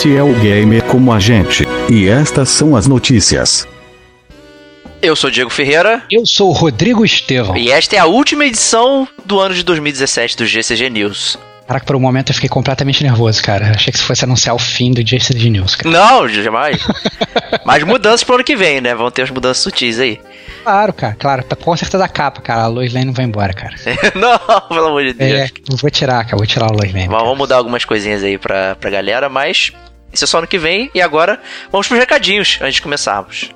Este é o Gamer como a gente. E estas são as notícias. Eu sou Diego Ferreira. Eu sou o Rodrigo Estevão. E esta é a última edição do ano de 2017 do GCG News. Caraca, por um momento eu fiquei completamente nervoso, cara. Achei que isso fosse anunciar o fim do GCG News, cara. Não, jamais. Mas mudanças pro ano que vem, né? Vão ter as mudanças sutis aí. Claro, cara, claro. Tá com certeza a capa, cara. A Lois Lane não vai embora, cara. não, pelo amor de Deus. É, vou tirar, cara. Vou tirar a Lois Lane. Mas vamos mudar algumas coisinhas aí pra, pra galera, mas isso é só ano que vem. E agora vamos pros recadinhos antes de começarmos.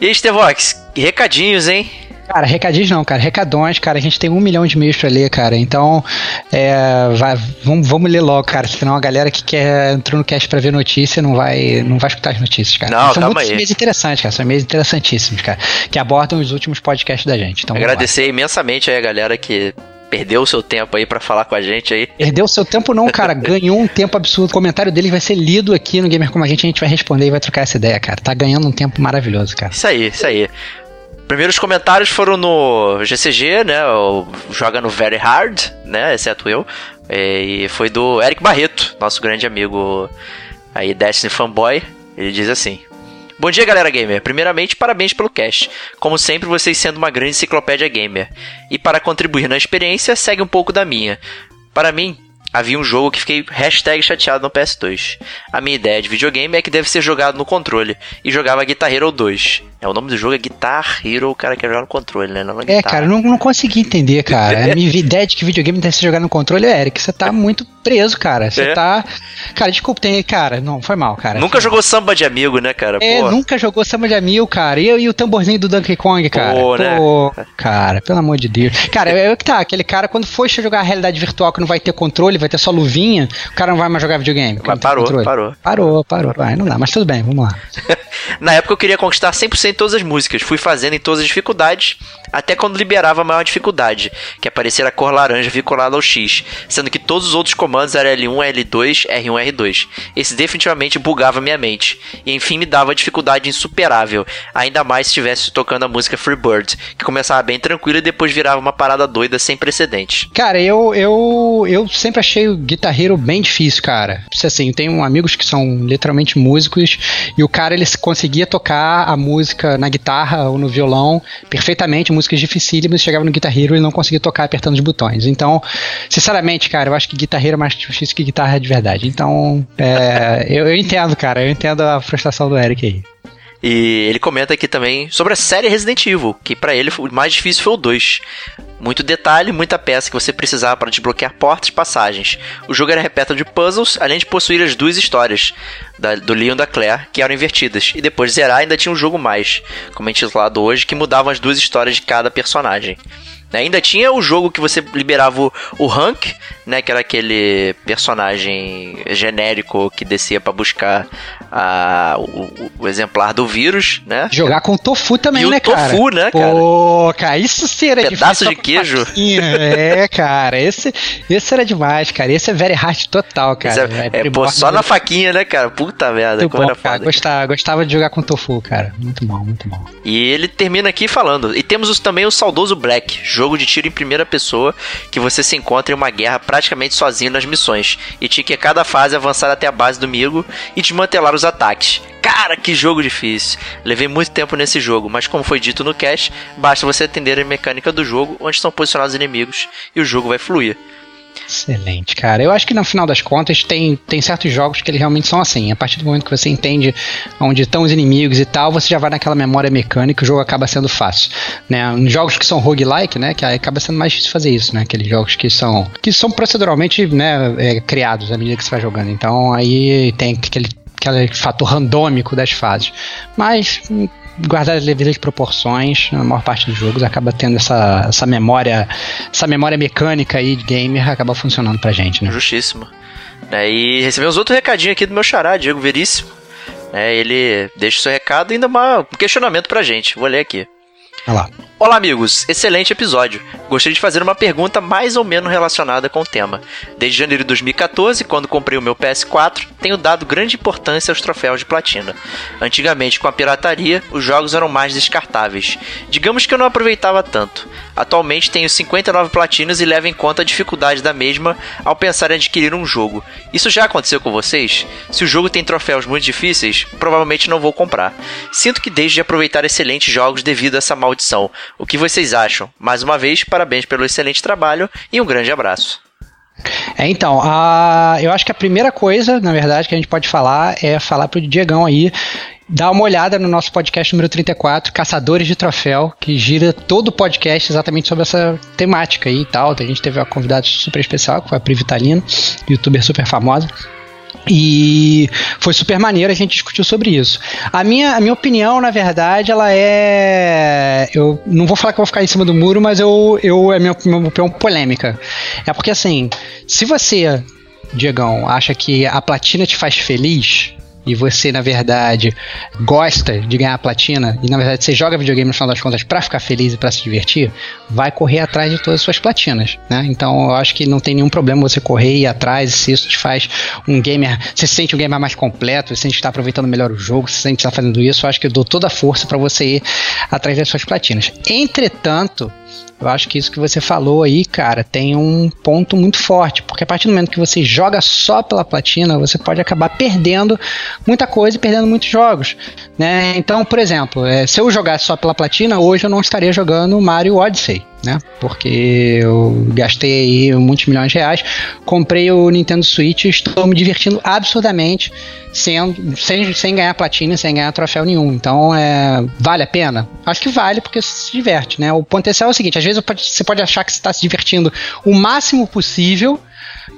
E aí, Stevox, recadinhos, hein? Cara, recadinhos não, cara. Recadões, cara. A gente tem um milhão de e-mails pra ler, cara. Então, é, vai, vamos, vamos ler logo, cara. Senão a galera que quer entrou no cast pra ver notícia não vai, não vai escutar as notícias, cara. Não, São muitos aí. e-mails interessantes, cara. São e-mails interessantíssimos, cara. Que abordam os últimos podcasts da gente. Então. Agradecer imensamente aí a galera que perdeu o seu tempo aí pra falar com a gente aí. Perdeu seu tempo não, cara. Ganhou um tempo absurdo. O comentário dele vai ser lido aqui no Gamer Como a Gente. A gente vai responder e vai trocar essa ideia, cara. Tá ganhando um tempo maravilhoso, cara. Isso aí, isso aí. Primeiros comentários foram no GCG, né? O Joga no Very Hard, né? Exceto eu. E foi do Eric Barreto, nosso grande amigo aí, Destiny Fanboy. Ele diz assim: Bom dia, galera gamer. Primeiramente, parabéns pelo cast. Como sempre, vocês sendo uma grande enciclopédia gamer. E para contribuir na experiência, segue um pouco da minha. Para mim, havia um jogo que fiquei chateado no PS2. A minha ideia de videogame é que deve ser jogado no controle. E jogava Guitar Hero 2. É, o nome do jogo é Guitar Hero, o cara quer jogar no controle, né? Não É, guitarra. cara, eu não, não consegui entender, cara. A minha ideia de que videogame deve ser jogado no controle é, Eric, você tá muito preso, cara. Você É. tá. Cara, desculpa, tem. Cara, não, foi mal, cara. Nunca jogou samba de amigo, né, cara? É, Pô. nunca jogou Samba de Mil, cara. E, eu- e o tamborzinho do Donkey Kong, cara. Pô, né? cara, pelo amor de Deus. Cara, é o que tá, aquele cara, quando for jogar a realidade virtual que não vai ter controle, vai ter só luvinha, o cara não vai mais jogar videogame. Mas tem parou, controle. parou. Parou, parou. Vai, não dá, mas tudo bem, vamos lá. Na época eu queria conquistar 100% todas as músicas. Fui fazendo em todas as dificuldades, até quando liberava a maior dificuldade, que aparecer a cor laranja vinculada ao X, sendo que todos os outros comandos eram L1, L2, R1, R2. Esse definitivamente bugava minha mente. E enfim me dava dificuldade insuperável, ainda mais se estivesse tocando a música Freebird, que começava bem tranquila e depois virava uma parada doida sem precedentes. Cara, eu, eu, eu sempre achei o Guitar Hero bem difícil, cara. Assim, eu tenho amigos que são literalmente músicos e o cara ele conseguia tocar a música na guitarra ou no violão perfeitamente, músicas dificílimas, chegava no Guitar Hero e não conseguia tocar apertando os botões. Então, sinceramente, cara, eu acho que Guitar Hero é mais difícil que guitarra de verdade. Então, é, eu, eu entendo, cara, eu entendo a frustração do Eric aí. E ele comenta aqui também sobre a série Resident Evil, que pra ele o mais difícil foi o 2. Muito detalhe, muita peça que você precisava para desbloquear portas e passagens. O jogo era repleto de puzzles, além de possuir as duas histórias, da- do Leon e da Claire, que eram invertidas. E depois de zerar, ainda tinha um jogo mais, como é intitulado hoje, que mudavam as duas histórias de cada personagem. Ainda tinha o jogo que você liberava o, o Hank, né? Que era aquele personagem genérico que descia pra buscar a, o, o- exemplar do vírus, né? Jogar com tofu também, E o né, cara? tofu, né, cara? Pô, cara, isso seria Pedaço de queijo. É, cara, esse, esse era demais, cara. Esse é very hard total, cara. Mas é, é, pô, primórdio só na faquinha, né, cara? Puta merda, Muito como bom, era cara. foda. Gostava, gostava de jogar com tofu, cara. Muito bom, muito bom. E ele termina aqui falando. E temos os- também o saudoso Black, jogo de tiro em primeira pessoa que você se encontra em uma guerra praticamente sozinho nas missões. E tinha que a cada fase avançar até a base do amigo e desmantelar os ataques. Cara, que jogo difícil. Levei muito tempo nesse jogo, mas como foi dito no cast, basta você atender a mecânica do jogo onde estão posicionados os inimigos e o jogo vai fluir. Excelente, cara. Eu acho que no final das contas tem, tem certos jogos que eles realmente são assim. A partir do momento que você entende onde estão os inimigos e tal, você já vai naquela memória mecânica e o jogo acaba sendo fácil. Né? Em jogos que são roguelike, né? Que acaba sendo mais difícil fazer isso, né? Aqueles jogos que são, que são proceduralmente né, é, criados à medida que você vai jogando. Então aí tem aquele aquele fator randômico das fases. Mas guardar as devidas proporções, a maior parte dos jogos acaba tendo essa, essa memória, essa memória mecânica aí de gamer acaba funcionando pra gente, né? Justíssimo. É, e recebemos outro recadinho aqui do meu xará, Diego Veríssimo. É, ele deixa o seu recado e ainda um questionamento pra gente. Vou ler aqui. Olá. Olá, amigos! Excelente episódio. Gostaria de fazer uma pergunta mais ou menos relacionada com o tema. Desde janeiro de 2014, quando comprei o meu PS4, tenho dado grande importância aos troféus de platina. Antigamente, com a pirataria, os jogos eram mais descartáveis. Digamos que eu não aproveitava tanto. Atualmente tenho 59 platinas e levo em conta a dificuldade da mesma ao pensar em adquirir um jogo. Isso já aconteceu com vocês? Se o jogo tem troféus muito difíceis, provavelmente não vou comprar. Sinto que deixo de aproveitar excelentes jogos devido a essa maldição. O que vocês acham? Mais uma vez, parabéns pelo excelente trabalho e um grande abraço. É, então, a, eu acho que a primeira coisa, na verdade, que a gente pode falar é falar pro Diegão aí dar uma olhada no nosso podcast número 34, Caçadores de Troféu, que gira todo o podcast exatamente sobre essa temática aí e tal. A gente teve uma convidada super especial, que foi a Pri Vitalino, youtuber super famosa. E foi super maneiro, a gente discutiu sobre isso. A minha, a minha opinião, na verdade, ela é. Eu não vou falar que eu vou ficar em cima do muro, mas eu, eu é minha, minha opinião polêmica. É porque assim, se você, Diegão, acha que a platina te faz feliz, e você, na verdade, gosta de ganhar platina, e na verdade você joga videogame no final das contas para ficar feliz e para se divertir, vai correr atrás de todas as suas platinas, né? Então eu acho que não tem nenhum problema você correr e ir atrás, se isso te faz um gamer, você se sente um gamer mais completo, você sente que está aproveitando melhor o jogo, você sente que está fazendo isso, eu acho que eu dou toda a força para você ir atrás das suas platinas. Entretanto, eu acho que isso que você falou aí, cara, tem um ponto muito forte, porque a partir do momento que você joga só pela platina, você pode acabar perdendo muita coisa e perdendo muitos jogos, né? Então, por exemplo, é, se eu jogasse só pela platina, hoje eu não estaria jogando Mario Odyssey, né? Porque eu gastei aí muitos milhões de reais, comprei o Nintendo Switch, estou me divertindo absurdamente sem, sem, sem ganhar platina, sem ganhar troféu nenhum. Então, é, vale a pena? Acho que vale porque se diverte, né? O potencial é o seguinte: às vezes você pode achar que você está se divertindo o máximo possível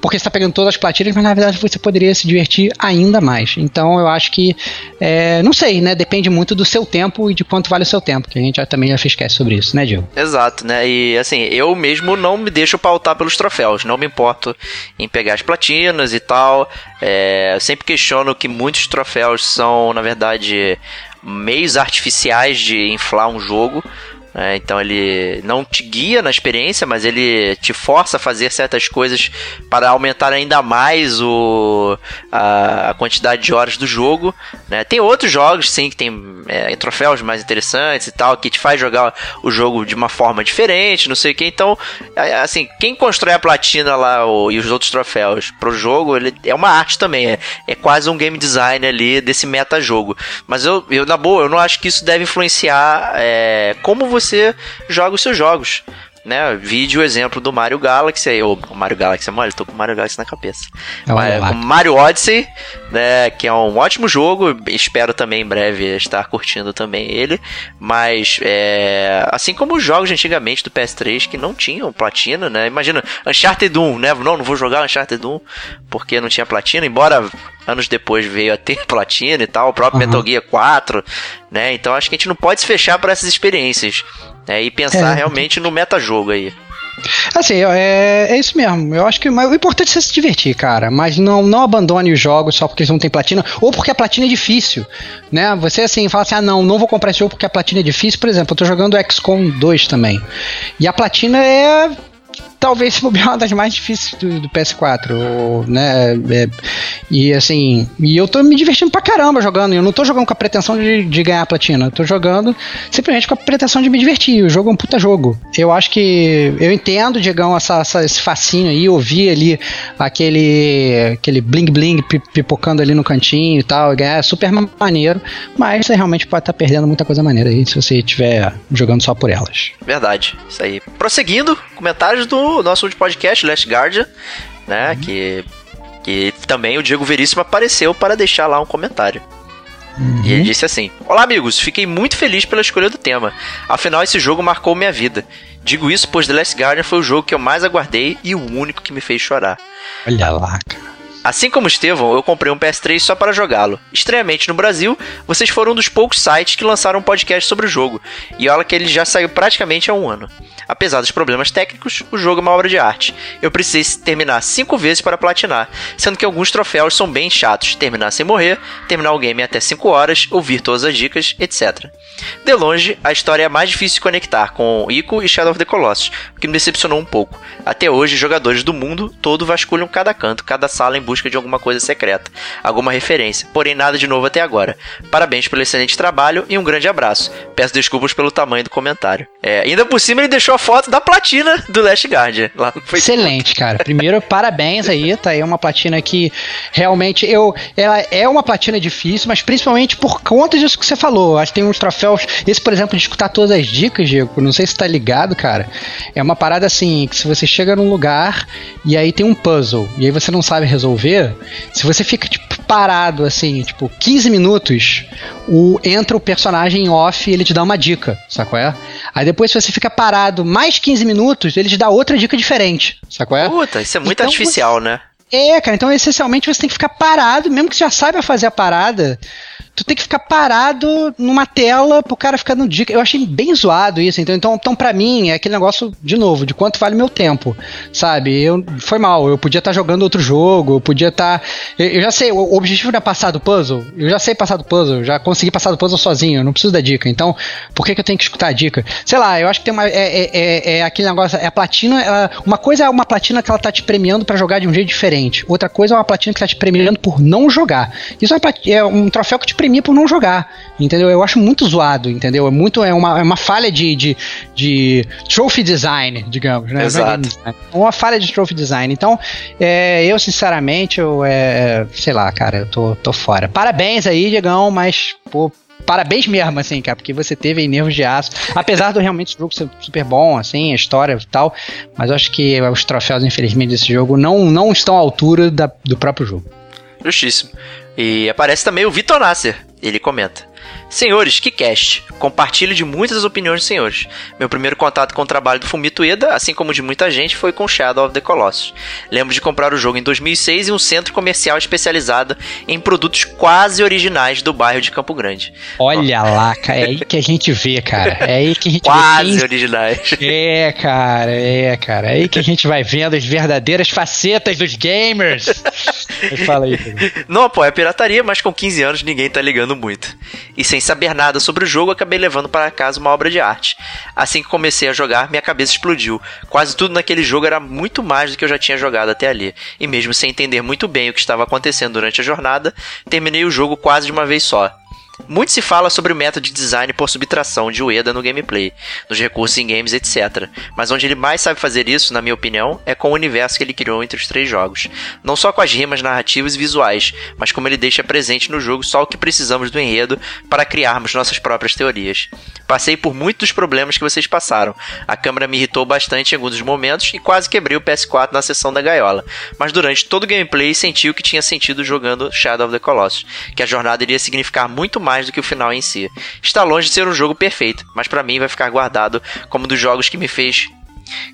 porque está pegando todas as platinas, mas na verdade você poderia se divertir ainda mais. Então eu acho que, é, não sei, né? Depende muito do seu tempo e de quanto vale o seu tempo, que a gente já, também já fez esquece sobre isso, né, Gil? Exato, né? E assim, eu mesmo não me deixo pautar pelos troféus, não me importo em pegar as platinas e tal. É, sempre questiono que muitos troféus são, na verdade, meios artificiais de inflar um jogo. É, então ele não te guia na experiência, mas ele te força a fazer certas coisas para aumentar ainda mais o, a, a quantidade de horas do jogo. Né? Tem outros jogos, sim, que tem é, troféus mais interessantes e tal, que te faz jogar o jogo de uma forma diferente, não sei o que. Então, assim, quem constrói a platina lá o, e os outros troféus pro jogo, ele é uma arte também. É, é quase um game design ali desse meta-jogo. Mas eu, eu, na boa, eu não acho que isso deve influenciar é, como você você joga os seus jogos né? Vídeo exemplo do Mario Galaxy aí, ou Mario Galaxy, mano, tô com o Mario Galaxy na cabeça. É Mas, Mario Odyssey, né, que é um ótimo jogo, espero também em breve estar curtindo também ele, mas é, assim como os jogos antigamente do PS3 que não tinham platina, né? Imagina, Uncharted 1, né? Não, não vou jogar Uncharted 1 porque não tinha platina, embora anos depois veio a ter platina e tal, o próprio uhum. Metal Gear 4, né? Então acho que a gente não pode se fechar para essas experiências. É, e pensar é. realmente no metajogo aí. Assim, é, é isso mesmo. Eu acho que o importante é se divertir, cara. Mas não, não abandone os jogos só porque eles não têm platina. Ou porque a platina é difícil. Né? Você assim fala assim: ah, não, não vou comprar esse jogo porque a platina é difícil. Por exemplo, eu tô jogando XCOM 2 também. E a platina é talvez seja uma das mais difíceis do, do PS4, né? É, e assim, e eu tô me divertindo pra caramba jogando. Eu não tô jogando com a pretensão de, de ganhar platina. Eu tô jogando simplesmente com a pretensão de me divertir. O jogo é um puta jogo. Eu acho que eu entendo, Diegão, essa, essa, esse facinho aí, ouvir ali aquele aquele bling bling pipocando ali no cantinho e tal, é super maneiro, mas você realmente pode estar tá perdendo muita coisa maneira aí se você estiver jogando só por elas. Verdade, isso aí. Prosseguindo, comentários do no nosso último podcast, Last Guardian, né? Uhum. Que, que também o Diego Veríssimo apareceu para deixar lá um comentário. Uhum. E ele disse assim: Olá, amigos, fiquei muito feliz pela escolha do tema. Afinal, esse jogo marcou minha vida. Digo isso pois The Last Guardian foi o jogo que eu mais aguardei e o único que me fez chorar. Olha lá, cara. Assim como Estevão, eu comprei um PS3 só para jogá-lo. Estranhamente, no Brasil, vocês foram um dos poucos sites que lançaram um podcast sobre o jogo, e olha que ele já saiu praticamente há um ano. Apesar dos problemas técnicos, o jogo é uma obra de arte. Eu precisei terminar cinco vezes para platinar, sendo que alguns troféus são bem chatos: terminar sem morrer, terminar o game até 5 horas, ouvir todas as dicas, etc. De longe, a história é mais difícil de conectar com Ico e Shadow of the Colossus, o que me decepcionou um pouco. Até hoje, jogadores do mundo todo vasculham cada canto, cada sala em busca de alguma coisa secreta, alguma referência, porém nada de novo até agora. Parabéns pelo excelente trabalho e um grande abraço. Peço desculpas pelo tamanho do comentário. É, ainda por cima ele deixou a foto da platina do Last Guardian. Lá Excelente, cara. Primeiro, parabéns aí, tá aí uma platina que realmente eu ela é uma platina difícil, mas principalmente por conta disso que você falou. Acho que tem uns troféus, esse por exemplo de escutar todas as dicas, Diego, não sei se tá ligado, cara. É uma parada assim, que se você chega num lugar e aí tem um puzzle e aí você não sabe resolver, se você fica tipo parado assim, tipo 15 minutos, o entra o personagem off e ele te dá uma dica, sacou é? Aí depois se você fica parado mais 15 minutos, ele te dá outra dica diferente, sacou é? Puta, isso é muito então, artificial, você... né? É, cara, então essencialmente você tem que ficar parado, mesmo que você já saiba fazer a parada, tu tem que ficar parado numa tela pro cara ficar no dica. Eu achei bem zoado isso. Então, então, então para mim, é aquele negócio, de novo, de quanto vale meu tempo. Sabe? Eu, foi mal. Eu podia estar tá jogando outro jogo, eu podia estar. Tá, eu, eu, já sei, o, o objetivo não é passar do puzzle. Eu já sei passar do puzzle, já consegui passar do puzzle sozinho, eu não preciso da dica. Então, por que, que eu tenho que escutar a dica? Sei lá, eu acho que tem uma. É, é, é, é aquele negócio. É a platina. Ela, uma coisa é uma platina que ela tá te premiando para jogar de um jeito diferente. Outra coisa é uma platina que tá te premiando por não jogar. Isso é, é um troféu que te premia por não jogar, entendeu? Eu acho muito zoado, entendeu? É muito, é uma, é uma falha de, de, de trophy design, digamos, né? Exato. É uma falha de trophy design. Então, é, eu sinceramente, eu, é, sei lá, cara, eu tô, tô fora. Parabéns aí, Diegão, mas, pô, parabéns mesmo, assim, cara, porque você teve aí nervos de aço. Apesar do realmente o jogo ser super bom, assim, a história e tal, mas eu acho que os troféus, infelizmente, desse jogo não, não estão à altura da, do próprio jogo. Justíssimo. E aparece também o Vitor Nasser. Ele comenta: Senhores, que cast! Compartilho de muitas opiniões dos senhores. Meu primeiro contato com o trabalho do Fumito Eda, assim como de muita gente, foi com Shadow of the Colossus. Lembro de comprar o jogo em 2006 em um centro comercial especializado em produtos quase originais do bairro de Campo Grande. Olha lá, cara, é aí que a gente vê, cara. É aí que a gente quase vê. Quase originais. É, cara, é, cara. É aí que a gente vai vendo as verdadeiras facetas dos gamers. fala aí. Cara. Não apoia a pirataria, mas com 15 anos ninguém tá ligando muito e sem saber nada sobre o jogo, acabei levando para casa uma obra de arte. Assim que comecei a jogar, minha cabeça explodiu. Quase tudo naquele jogo era muito mais do que eu já tinha jogado até ali, e mesmo sem entender muito bem o que estava acontecendo durante a jornada, terminei o jogo quase de uma vez só. Muito se fala sobre o método de design por subtração de Ueda no gameplay, nos recursos em games, etc. Mas onde ele mais sabe fazer isso, na minha opinião, é com o universo que ele criou entre os três jogos. Não só com as rimas narrativas e visuais, mas como ele deixa presente no jogo só o que precisamos do enredo para criarmos nossas próprias teorias. Passei por muitos problemas que vocês passaram. A câmera me irritou bastante em alguns momentos e quase quebrei o PS4 na sessão da gaiola. Mas durante todo o gameplay senti o que tinha sentido jogando Shadow of the Colossus, que a jornada iria significar muito mais do que o final em si. Está longe de ser um jogo perfeito, mas para mim vai ficar guardado como um dos jogos que me fez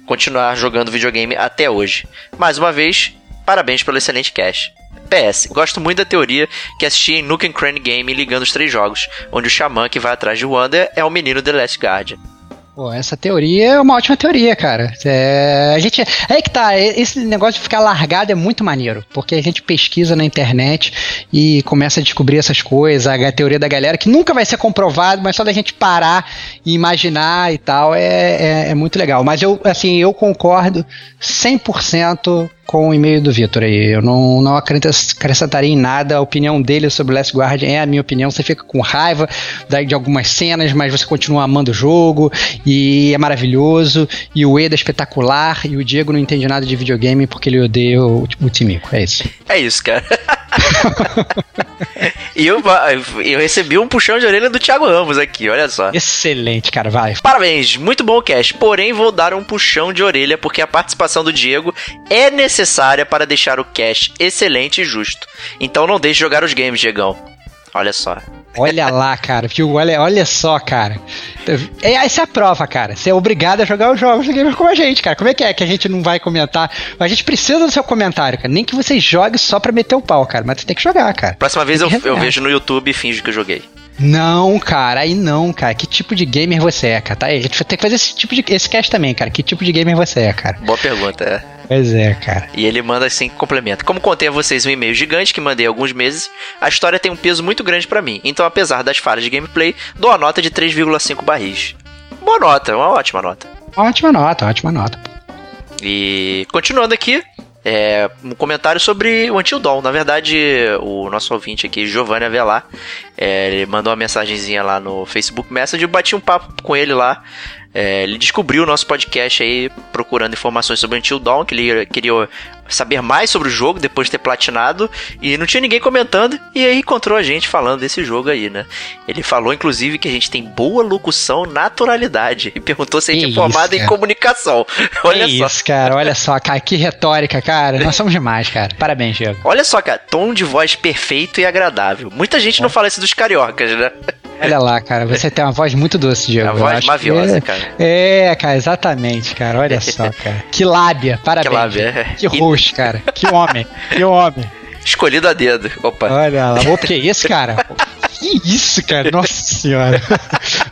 continuar jogando videogame até hoje. Mais uma vez, parabéns pelo excelente cast. PS, gosto muito da teoria que assisti em Nuke Crane Game ligando os três jogos, onde o xamã que vai atrás de Wanda é o menino The Last Guardian. Pô, essa teoria é uma ótima teoria, cara. É, a gente, é que tá, esse negócio de ficar largado é muito maneiro, porque a gente pesquisa na internet e começa a descobrir essas coisas, a teoria da galera, que nunca vai ser comprovado, mas só da gente parar e imaginar e tal, é, é, é muito legal. Mas eu, assim, eu concordo 100% com o e-mail do Vitor aí. Eu não, não acrescentaria em nada. A opinião dele sobre Last Guardian é a minha opinião. Você fica com raiva de algumas cenas, mas você continua amando o jogo e é maravilhoso. E o Eda é espetacular. E o Diego não entende nada de videogame porque ele odeia o, o Timico. É isso. É isso, cara. e eu, eu recebi um puxão de orelha do Thiago Ramos aqui, olha só. Excelente, cara, vai. Parabéns, muito bom o cast. Porém, vou dar um puxão de orelha porque a participação do Diego é necessária para deixar o cast excelente e justo. Então não deixe jogar os games, Diegão. Olha só. Olha lá, cara. Viu? Olha, olha só, cara. É, essa é a prova, cara. Você é obrigado a jogar os jogos do Gamer com a gente, cara. Como é que é que a gente não vai comentar? A gente precisa do seu comentário, cara. Nem que você jogue só pra meter o pau, cara. Mas você tem que jogar, cara. Próxima vez eu, eu vejo no YouTube e finjo que eu joguei. Não, cara, aí não, cara. Que tipo de gamer você é, cara? Tá? A gente vai ter que fazer esse tipo de esse cast também, cara. Que tipo de gamer você é, cara? Boa pergunta, é. Pois é, cara. E ele manda assim, complementa. Como contei a vocês um e-mail gigante que mandei há alguns meses, a história tem um peso muito grande para mim. Então, apesar das falhas de gameplay, dou a nota de 3,5 barris. Boa nota, uma ótima nota. Ótima nota, ótima nota. E continuando aqui, é, um comentário sobre o Until Dawn. Na verdade, o nosso ouvinte aqui, Giovanni Avelar, é, ele mandou uma mensagenzinha lá no Facebook Messenger, eu bati um papo com ele lá. É, ele descobriu o nosso podcast aí procurando informações sobre Until Dawn, que ele queria saber mais sobre o jogo depois de ter platinado e não tinha ninguém comentando e aí encontrou a gente falando desse jogo aí, né? Ele falou inclusive que a gente tem boa locução, naturalidade e perguntou se a gente é formado em comunicação. Olha que só. isso, cara. Olha só, cara, que retórica, cara. Nós somos demais, cara. Parabéns, Diego. Olha só, cara, tom de voz perfeito e agradável. Muita gente é. não fala isso dos cariocas, né? Olha lá, cara, você tem uma voz muito doce, Diego. Uma voz maviosa, é, cara. É, cara, exatamente, cara. Olha só, cara. Que lábia, parabéns. Que lábia, é. Que roxo, cara. Que homem, que homem. Escolhido a dedo. Opa. Olha lá, o que é esse, cara? Que isso, cara? Nossa senhora.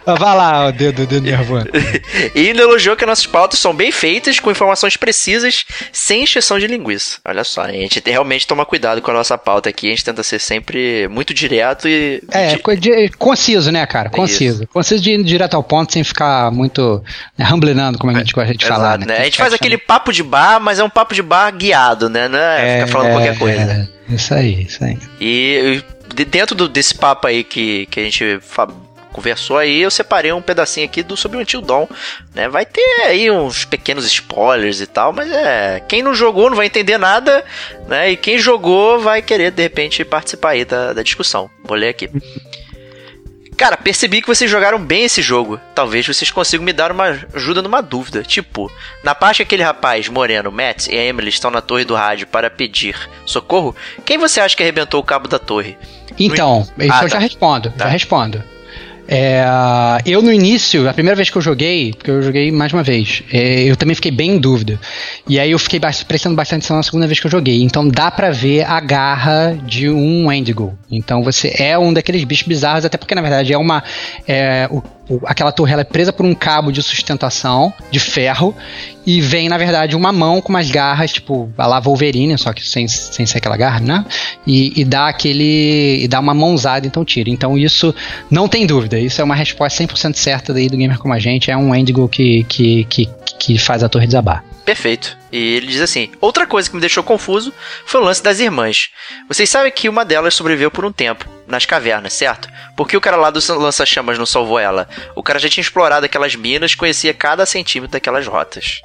Vai lá, o dedo, dedo nervoso. e ainda elogiou que nossas pautas são bem feitas, com informações precisas, sem exceção de linguiça. Olha só, a gente tem, realmente toma cuidado com a nossa pauta aqui, a gente tenta ser sempre muito direto e. É, de... conciso, né, cara? Conciso. Isso. Conciso de ir direto ao ponto, sem ficar muito né, ramblinando, como a gente gosta de Exato, falar. Né? né? A gente faz aquele papo de bar, mas é um papo de bar guiado, né? Não é, é ficar falando é, qualquer coisa. É, isso aí, isso aí. E dentro do, desse papo aí que, que a gente conversou aí, eu separei um pedacinho aqui do sobre o Until Dawn, né? Vai ter aí uns pequenos spoilers e tal, mas é, quem não jogou não vai entender nada, né? E quem jogou vai querer de repente participar aí da, da discussão. Vou ler aqui. Cara, percebi que vocês jogaram bem esse jogo. Talvez vocês consigam me dar uma ajuda numa dúvida. Tipo, na parte que aquele rapaz, Moreno, Matt e a Emily estão na torre do rádio para pedir socorro, quem você acha que arrebentou o cabo da torre? Então, isso ah, eu tá. já respondo, tá. já respondo. É, eu no início, a primeira vez que eu joguei, porque eu joguei mais uma vez, é, eu também fiquei bem em dúvida. E aí eu fiquei prestando bastante atenção na segunda vez que eu joguei. Então dá pra ver a garra de um Wendigo. Então você é um daqueles bichos bizarros, até porque na verdade é uma. É, o aquela torre ela é presa por um cabo de sustentação de ferro e vem, na verdade, uma mão com umas garras, tipo, a lá Wolverine, só que sem, sem ser aquela garra, né? E, e dá aquele. e dá uma mãozada, então tira. Então isso não tem dúvida, isso é uma resposta 100% certa daí do gamer como a gente, é um Endigo que, que, que, que faz a torre desabar. Perfeito. E ele diz assim: Outra coisa que me deixou confuso foi o lance das irmãs. Vocês sabem que uma delas sobreviveu por um tempo, nas cavernas, certo? Porque o cara lá do lança-chamas não salvou ela. O cara já tinha explorado aquelas minas, conhecia cada centímetro daquelas rotas.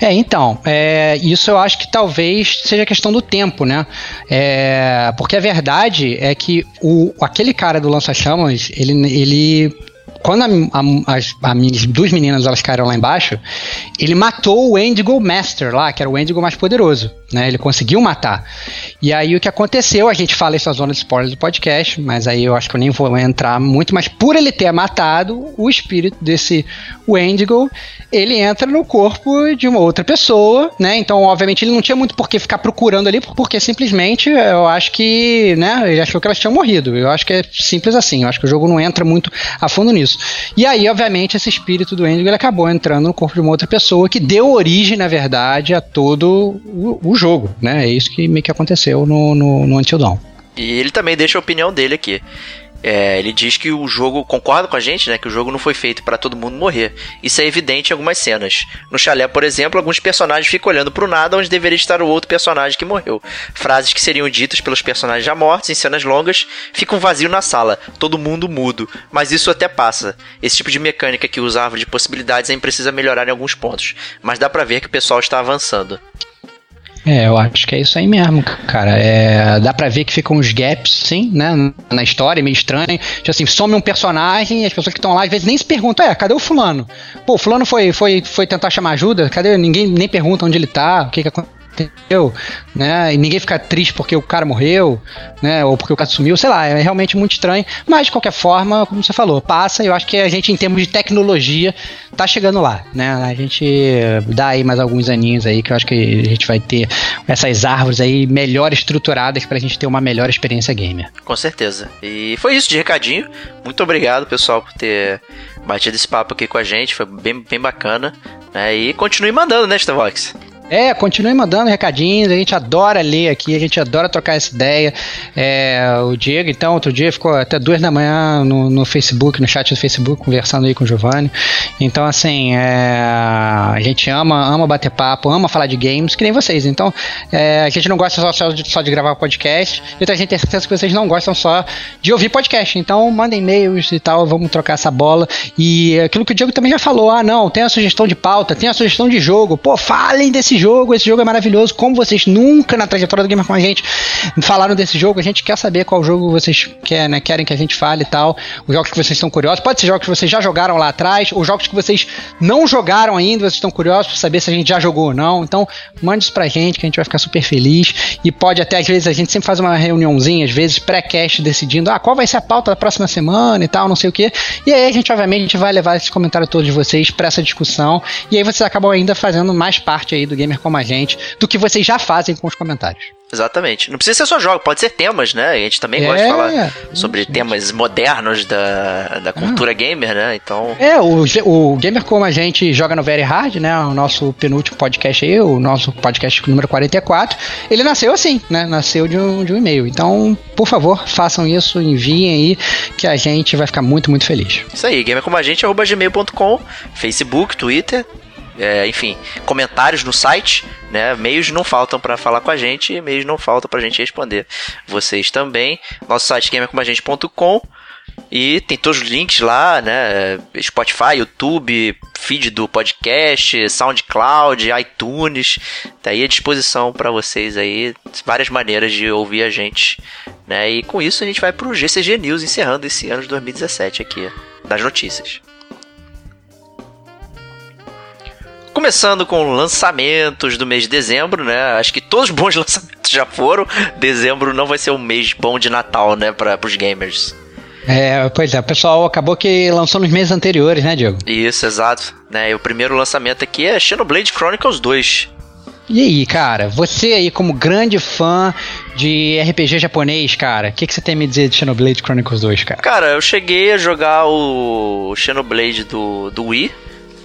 É, então, é, isso eu acho que talvez seja questão do tempo, né? É, porque a verdade é que o, aquele cara do lança-chamas, ele, ele quando a, a, as, as, duas meninas elas caíram lá embaixo, ele matou o Endigo Master lá, que era o Endigo mais poderoso. Né? Ele conseguiu matar. E aí o que aconteceu, a gente fala isso na zona de spoilers do podcast, mas aí eu acho que eu nem vou entrar muito, mas por ele ter matado o espírito desse Wendigo, ele entra no corpo de uma outra pessoa, né? Então, obviamente, ele não tinha muito por que ficar procurando ali, porque simplesmente eu acho que, né, ele achou que elas tinham morrido. Eu acho que é simples assim, eu acho que o jogo não entra muito a fundo nisso. E aí, obviamente, esse espírito do Wendigo ele acabou entrando no corpo de uma outra pessoa que deu origem, na verdade, a todo o, o jogo, né? É isso que meio que aconteceu no, no, no Until Dawn. E ele também deixa a opinião dele aqui. É, ele diz que o jogo concorda com a gente, né? Que o jogo não foi feito para todo mundo morrer. Isso é evidente em algumas cenas. No chalé, por exemplo, alguns personagens ficam olhando pro nada onde deveria estar o outro personagem que morreu. Frases que seriam ditas pelos personagens já mortos em cenas longas ficam vazio na sala, todo mundo mudo. Mas isso até passa. Esse tipo de mecânica que usa árvore de possibilidades é imprecisa melhorar em alguns pontos. Mas dá pra ver que o pessoal está avançando. É, eu acho que é isso aí mesmo, cara. É, dá pra ver que ficam uns gaps, sim, né? Na história, meio estranho. Tipo assim, some um personagem e as pessoas que estão lá às vezes nem se perguntam, é, cadê o fulano? Pô, o fulano foi, foi, foi tentar chamar ajuda, cadê? Ninguém nem pergunta onde ele tá, o que que aconteceu entendeu? Né? E ninguém fica triste porque o cara morreu, né? Ou porque o cara sumiu, sei lá, é realmente muito estranho. Mas de qualquer forma, como você falou, passa. Eu acho que a gente, em termos de tecnologia, tá chegando lá, né? A gente dá aí mais alguns aninhos aí que eu acho que a gente vai ter essas árvores aí melhor estruturadas pra gente ter uma melhor experiência gamer. Com certeza. E foi isso de recadinho. Muito obrigado, pessoal, por ter batido esse papo aqui com a gente. Foi bem, bem bacana. Né? E continue mandando, né, Stavox? É, continue mandando recadinhos, a gente adora ler aqui, a gente adora trocar essa ideia. É, o Diego, então, outro dia ficou até duas da manhã no, no Facebook, no chat do Facebook, conversando aí com o Giovanni. Então, assim, é, a gente ama, ama bater papo, ama falar de games, que nem vocês. Então, é, a gente não gosta só, só, de, só de gravar podcast, e a gente tem certeza que vocês não gostam só de ouvir podcast. Então, mandem e-mails e tal, vamos trocar essa bola. E aquilo que o Diego também já falou, ah, não, tem a sugestão de pauta, tem a sugestão de jogo, pô, falem desse esse jogo, esse jogo é maravilhoso. Como vocês nunca na trajetória do Gamer com a gente falaram desse jogo, a gente quer saber qual jogo vocês quer, né, querem que a gente fale e tal. Os jogos que vocês estão curiosos. Pode ser jogos que vocês já jogaram lá atrás, ou jogos que vocês não jogaram ainda, vocês estão curiosos para saber se a gente já jogou ou não. Então, mande isso pra gente, que a gente vai ficar super feliz. E pode até, às vezes, a gente sempre faz uma reuniãozinha, às vezes, pré-cast, decidindo ah, qual vai ser a pauta da próxima semana e tal, não sei o que. E aí a gente, obviamente, vai levar esses comentários todos de vocês para essa discussão. E aí vocês acabam ainda fazendo mais parte aí do Gamer Como a Gente do que vocês já fazem com os comentários. Exatamente. Não precisa ser só jogo, pode ser temas, né? A gente também é, gosta de falar sobre gente. temas modernos da, da cultura ah. gamer, né? Então. É, o, o Gamer Como a Gente joga no Very Hard, né? O nosso penúltimo podcast aí, o nosso podcast número 44. Ele nasceu assim, né? Nasceu de um, de um e-mail. Então, por favor, façam isso, enviem aí, que a gente vai ficar muito, muito feliz. Isso aí, gamercomagente.gmail.com, Facebook, Twitter, é, enfim, comentários no site, né? Meios não faltam para falar com a gente e meios não faltam pra gente responder. Vocês também. Nosso site gamercomagente.com e tem todos os links lá, né? Spotify, YouTube, feed do podcast, SoundCloud, iTunes. Tá aí à disposição para vocês aí várias maneiras de ouvir a gente, né? E com isso a gente vai pro GCG News encerrando esse ano de 2017 aqui das notícias. Começando com lançamentos do mês de dezembro, né? Acho que todos os bons lançamentos já foram. Dezembro não vai ser um mês bom de Natal, né? Para os gamers. É, pois é, o pessoal acabou que lançou nos meses anteriores, né, Diego? Isso, exato. Né, e o primeiro lançamento aqui é Xenoblade Chronicles 2. E aí, cara, você aí como grande fã de RPG japonês, cara, o que, que você tem a me dizer de Xenoblade Chronicles 2, cara? Cara, eu cheguei a jogar o Xenoblade do, do Wii,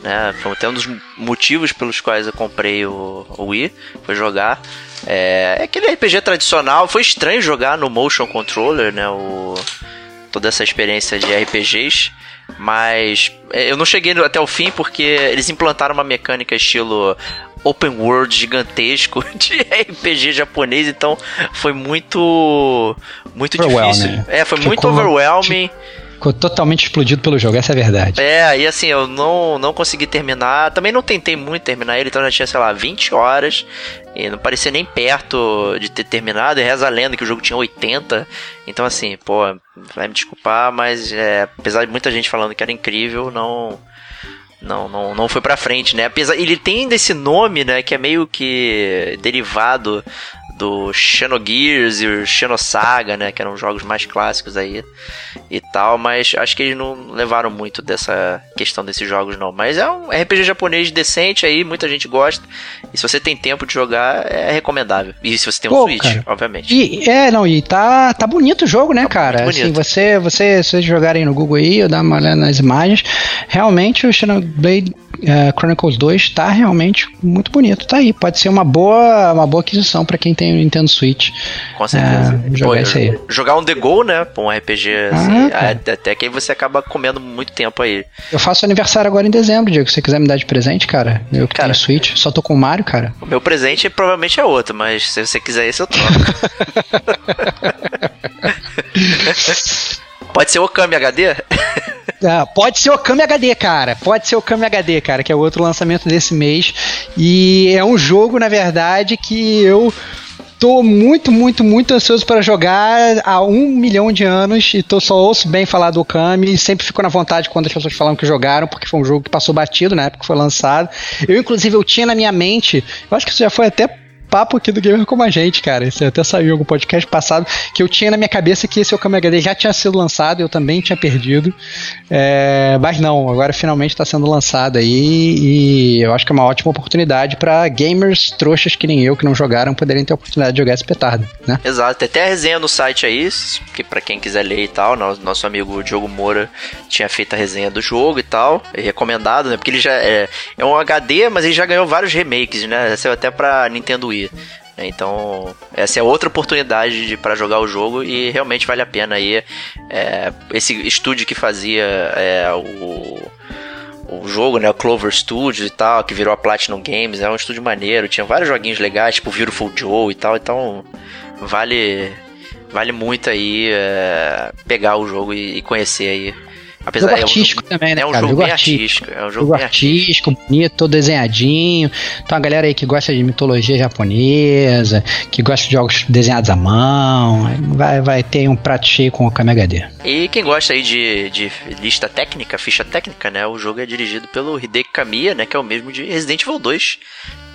né? Foi até um dos motivos pelos quais eu comprei o, o Wii, foi jogar. É, é, aquele RPG tradicional, foi estranho jogar no motion controller, né? O, toda essa experiência de RPGs, mas é, eu não cheguei até o fim porque eles implantaram uma mecânica estilo open world gigantesco de RPG japonês, então foi muito muito difícil. É, foi muito overwhelming. Ficou totalmente explodido pelo jogo, essa é a verdade. É, e assim, eu não, não consegui terminar. Também não tentei muito terminar ele, então já tinha, sei lá, 20 horas. E não parecia nem perto de ter terminado. E reza a lenda que o jogo tinha 80. Então, assim, pô, vai me desculpar, mas é, apesar de muita gente falando que era incrível, não. Não, não, não foi pra frente, né? Apesar, ele tem desse nome, né? Que é meio que derivado do Xenogears e o Xenosaga, né, que eram jogos mais clássicos aí e tal, mas acho que eles não levaram muito dessa questão desses jogos não, mas é um RPG japonês decente aí, muita gente gosta, e se você tem tempo de jogar, é recomendável. E se você tem um Pô, Switch, cara. obviamente. E, é, não, e tá, tá bonito o jogo, né, tá cara? Assim, você, você, se vocês jogarem no Google aí, eu dar uma olhada nas imagens, realmente o Xenoblade uh, Chronicles 2 tá realmente muito bonito, tá aí, pode ser uma boa, uma boa aquisição para quem tem tem o Nintendo Switch. Com certeza. É, jogar Pô. Jogar um The Go, né? Um RPG assim, ah, até que aí você acaba comendo muito tempo aí. Eu faço aniversário agora em dezembro, Diego. Se você quiser me dar de presente, cara, eu que cara, tenho Switch, só tô com o Mario, cara. O meu presente provavelmente é outro, mas se você quiser esse, eu troco. Pode ser o Okami HD? Ah, pode ser o Kami HD, cara. Pode ser o Kami HD, cara, que é o outro lançamento desse mês. E é um jogo, na verdade, que eu tô muito, muito, muito ansioso para jogar há um milhão de anos e tô só ouço bem falar do Okami e sempre fico na vontade quando as pessoas falam que jogaram, porque foi um jogo que passou batido na época que foi lançado. Eu, inclusive, eu tinha na minha mente, eu acho que isso já foi até papo aqui do Gamer Como a Gente, cara. Isso até saiu em algum podcast passado, que eu tinha na minha cabeça que esse Okami HD já tinha sido lançado, eu também tinha perdido. É, mas não, agora finalmente está sendo lançado aí e eu acho que é uma ótima oportunidade para gamers trouxas que nem eu, que não jogaram, poderem ter a oportunidade de jogar esse petardo, né? Exato, tem até a resenha no site aí, que para quem quiser ler e tal, nosso amigo Diogo Moura tinha feito a resenha do jogo e tal, é recomendado, né? Porque ele já é, é um HD, mas ele já ganhou vários remakes, né? Saiu até pra Nintendo Wii. Né? Então, essa é outra oportunidade para jogar o jogo e realmente vale a pena aí. É, esse estúdio que fazia é, o, o jogo, né? O Clover Studios e tal, que virou a Platinum Games, é um estúdio maneiro, tinha vários joguinhos legais, tipo Beautiful Joe e tal, então vale vale muito aí é, pegar o jogo e, e conhecer aí Apesar jogo artístico é um, também, né? É um cara? jogo, jogo bem artístico. artístico. É um jogo, jogo artístico, artístico, bonito, todo desenhadinho. Então a galera aí que gosta de mitologia japonesa, que gosta de jogos desenhados à mão, vai, vai ter um prato cheio com o KMHD. E quem gosta aí de, de lista técnica, ficha técnica, né? O jogo é dirigido pelo Hideki Kamiya, né? Que é o mesmo de Resident Evil 2.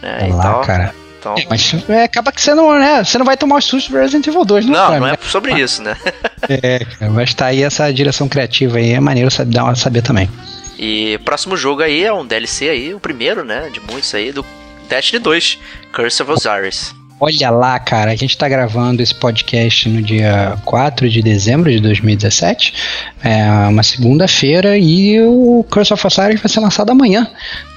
Né? Olá, então, cara. Então... É, mas é, acaba que você não, né? Você não vai tomar os sustos do Resident Evil 2, não, não, sabe, não é né? sobre isso, né? é, vai estar aí essa direção criativa aí, é maneiro saber, dar uma, saber também. E próximo jogo aí é um DLC aí, o primeiro, né, de muitos aí, do Destiny 2, Curse of Osiris. Olha lá, cara, a gente tá gravando esse podcast no dia 4 de dezembro de 2017, é uma segunda-feira, e o Curse of Osiris vai ser lançado amanhã.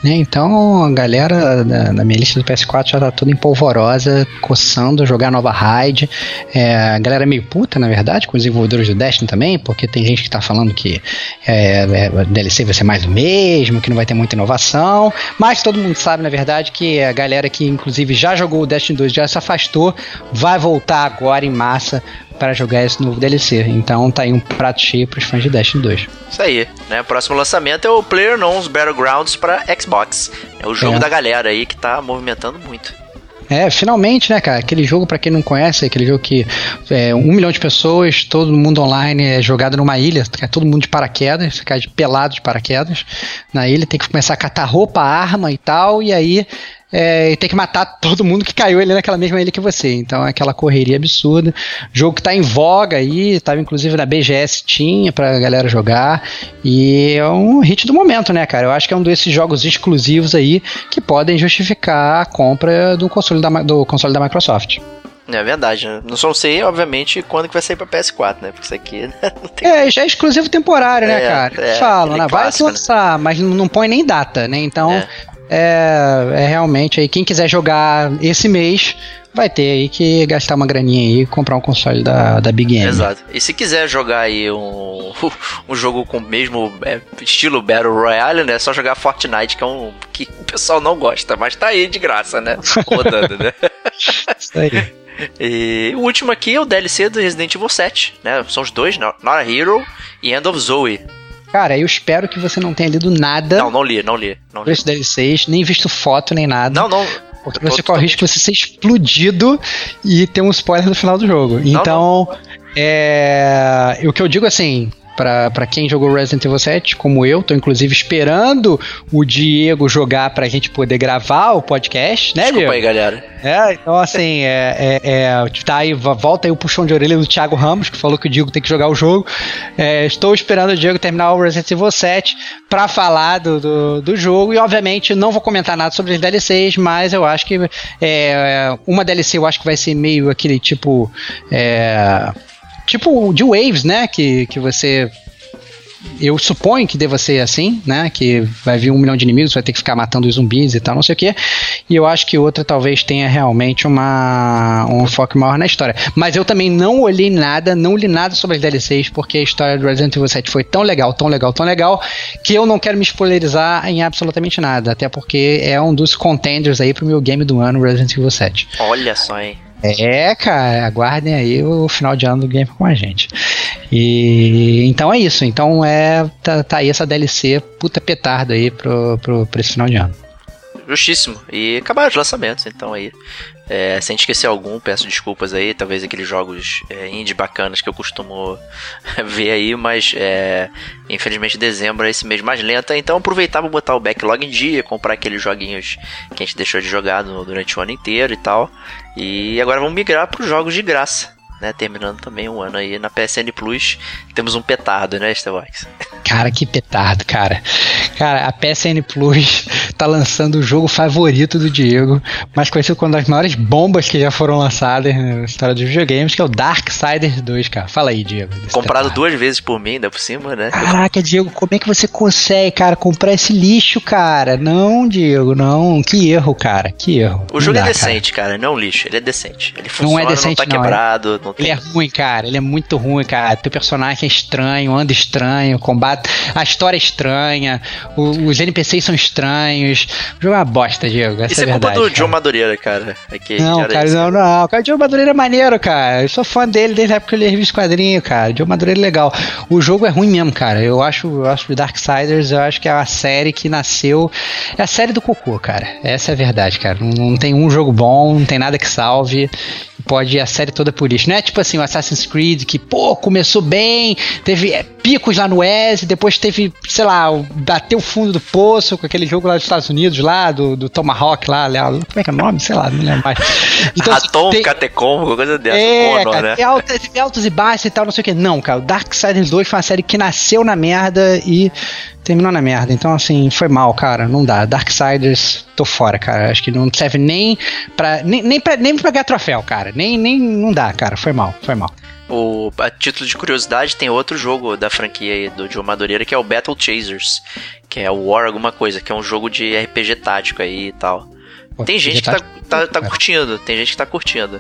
Né? Então a galera da, da, minha lista do PS4 já tá toda empolvorosa, coçando, jogar nova raid. É, a galera é meio puta, na verdade, com os desenvolvedores do Destiny também, porque tem gente que tá falando que é, é, DLC vai ser mais do mesmo, que não vai ter muita inovação. Mas todo mundo sabe, na verdade, que a galera que inclusive já jogou o Destiny 2 já se afastou, vai voltar agora em massa para jogar esse novo DLC. Então tá aí um prato cheio pros fãs de Destiny 2. Isso aí, né? O próximo lançamento é o PlayerUnknown's Battlegrounds para Xbox. É o jogo é. da galera aí que tá movimentando muito. É, finalmente, né, cara? Aquele jogo, para quem não conhece, aquele jogo que é, um milhão de pessoas, todo mundo online é jogado numa ilha, é todo mundo de paraquedas, cai de pelado de paraquedas na ilha, tem que começar a catar roupa, arma e tal, e aí é, e tem que matar todo mundo que caiu ali naquela mesma ilha que você. Então é aquela correria absurda. Jogo que tá em voga aí, estava inclusive na BGS tinha pra galera jogar. E é um hit do momento, né, cara? Eu acho que é um desses jogos exclusivos aí que podem justificar a compra do console da, do console da Microsoft. É verdade, né? Não só sei, obviamente, quando que vai sair pra PS4, né? Porque isso aqui né? não tem... É, já é exclusivo temporário, né, é, cara? É, Falam, né? Vai clássico, lançar, né? mas não põe nem data, né? Então, é é, é realmente aí quem quiser jogar esse mês vai ter aí que gastar uma graninha aí e comprar um console da, da Big Game. Exato. E se quiser jogar aí um, um jogo com o mesmo é, estilo Battle Royale, né? É só jogar Fortnite, que é um que o pessoal não gosta, mas tá aí de graça, né? Rodando, né? Isso aí. E o último aqui é o DLC do Resident Evil 7, né? São os dois, Not a Hero e End of Zoe. Cara, eu espero que você não tenha lido nada. Não, não li, não li. Não li. DLCs, nem visto foto, nem nada. Não, não. Porque você corre o risco de você ser explodido e ter um spoiler no final do jogo. Não, então, não. É, o que eu digo assim, para quem jogou Resident Evil 7, como eu, tô inclusive esperando o Diego jogar pra gente poder gravar o podcast, né, Desculpa Diego? aí, galera. É, então assim, é, é, é, tá aí, volta aí o puxão de orelha do Thiago Ramos, que falou que o Diego tem que jogar o jogo. É, estou esperando o Diego terminar o Resident Evil 7 pra falar do, do, do, jogo, e obviamente não vou comentar nada sobre as DLCs, mas eu acho que é, uma DLC eu acho que vai ser meio aquele tipo. Tipo de Waves, né? Que, que você eu suponho que deva ser assim, né? Que vai vir um milhão de inimigos, vai ter que ficar matando os zumbis e tal, não sei o que. E eu acho que outra talvez tenha realmente uma um foco maior na história. Mas eu também não olhei nada, não li nada sobre as DLCs, porque a história do Resident Evil 7 foi tão legal, tão legal, tão legal, que eu não quero me spoilerizar em absolutamente nada. Até porque é um dos contenders aí pro meu game do ano, Resident Evil 7. Olha só, hein? É, cara, aguardem aí o final de ano do game com a gente. E então é isso. Então é tá, tá aí essa DLC puta petardo aí pro, pro, pro esse final de ano. Justíssimo. E acabaram os lançamentos, então aí. É, sem esquecer algum, peço desculpas aí, talvez aqueles jogos é, indie bacanas que eu costumo ver aí, mas é, infelizmente dezembro é esse mês mais lenta, então aproveitar para botar o backlog em dia, comprar aqueles joguinhos que a gente deixou de jogar durante o ano inteiro e tal. E agora vamos migrar para os jogos de graça né? Terminando também um ano aí na PSN Plus. Temos um petardo, né, Starbucks? Cara, que petardo, cara. Cara, a PSN Plus tá lançando o jogo favorito do Diego, mais conhecido como uma das maiores bombas que já foram lançadas na história dos videogames, que é o Darksiders 2, cara. Fala aí, Diego. Comprado petardo. duas vezes por mim, ainda por cima, né? Caraca, Diego, como é que você consegue, cara, comprar esse lixo, cara? Não, Diego, não. Que erro, cara. Que erro. O jogo é dá, é decente, cara. cara. não é um lixo. Ele é decente. Ele funciona, não, é decente, não tá não, quebrado. É. Ele é ruim, cara. Ele é muito ruim, cara. Teu personagem é estranho, anda estranho, combate. A história é estranha, o, os NPCs são estranhos. O jogo é uma bosta, Diego. Essa isso é, é culpa verdade, do cara. John Madureira, cara. É não, cara, não, não. O cara, John Madureira é maneiro, cara. Eu sou fã dele desde a época que ele revista quadrinho, cara. John Madureira é legal. O jogo é ruim mesmo, cara. Eu acho, eu acho Darksiders, eu acho que é a série que nasceu. É a série do cocô, cara. Essa é a verdade, cara. Não, não tem um jogo bom, não tem nada que salve pode ir a série toda por isso. Não é tipo assim o Assassin's Creed que, pô, começou bem, teve picos lá no West, depois teve, sei lá, bateu o fundo do poço com aquele jogo lá dos Estados Unidos, lá, do, do Tomahawk lá, como é que é o nome? Sei lá, não lembro mais. Então, Atom, tem, Catecom, coisa dessa. É, Conor, cara, né? altos, teve altos e baixos e tal, não sei o que. Não, cara, o Darksiders 2 foi uma série que nasceu na merda e terminou na merda. Então, assim, foi mal, cara. Não dá. Darksiders, tô fora, cara. Acho que não serve nem pra. Nem, nem, pra, nem pra ganhar troféu, cara. Nem, nem. Não dá, cara. Foi mal, foi mal. O, a título de curiosidade, tem outro jogo da franquia aí do Joe Madureira que é o Battle Chasers, que é o War alguma coisa, que é um jogo de RPG tático aí e tal. Pô, tem gente que tá, tá, tá curtindo, tem gente que tá curtindo.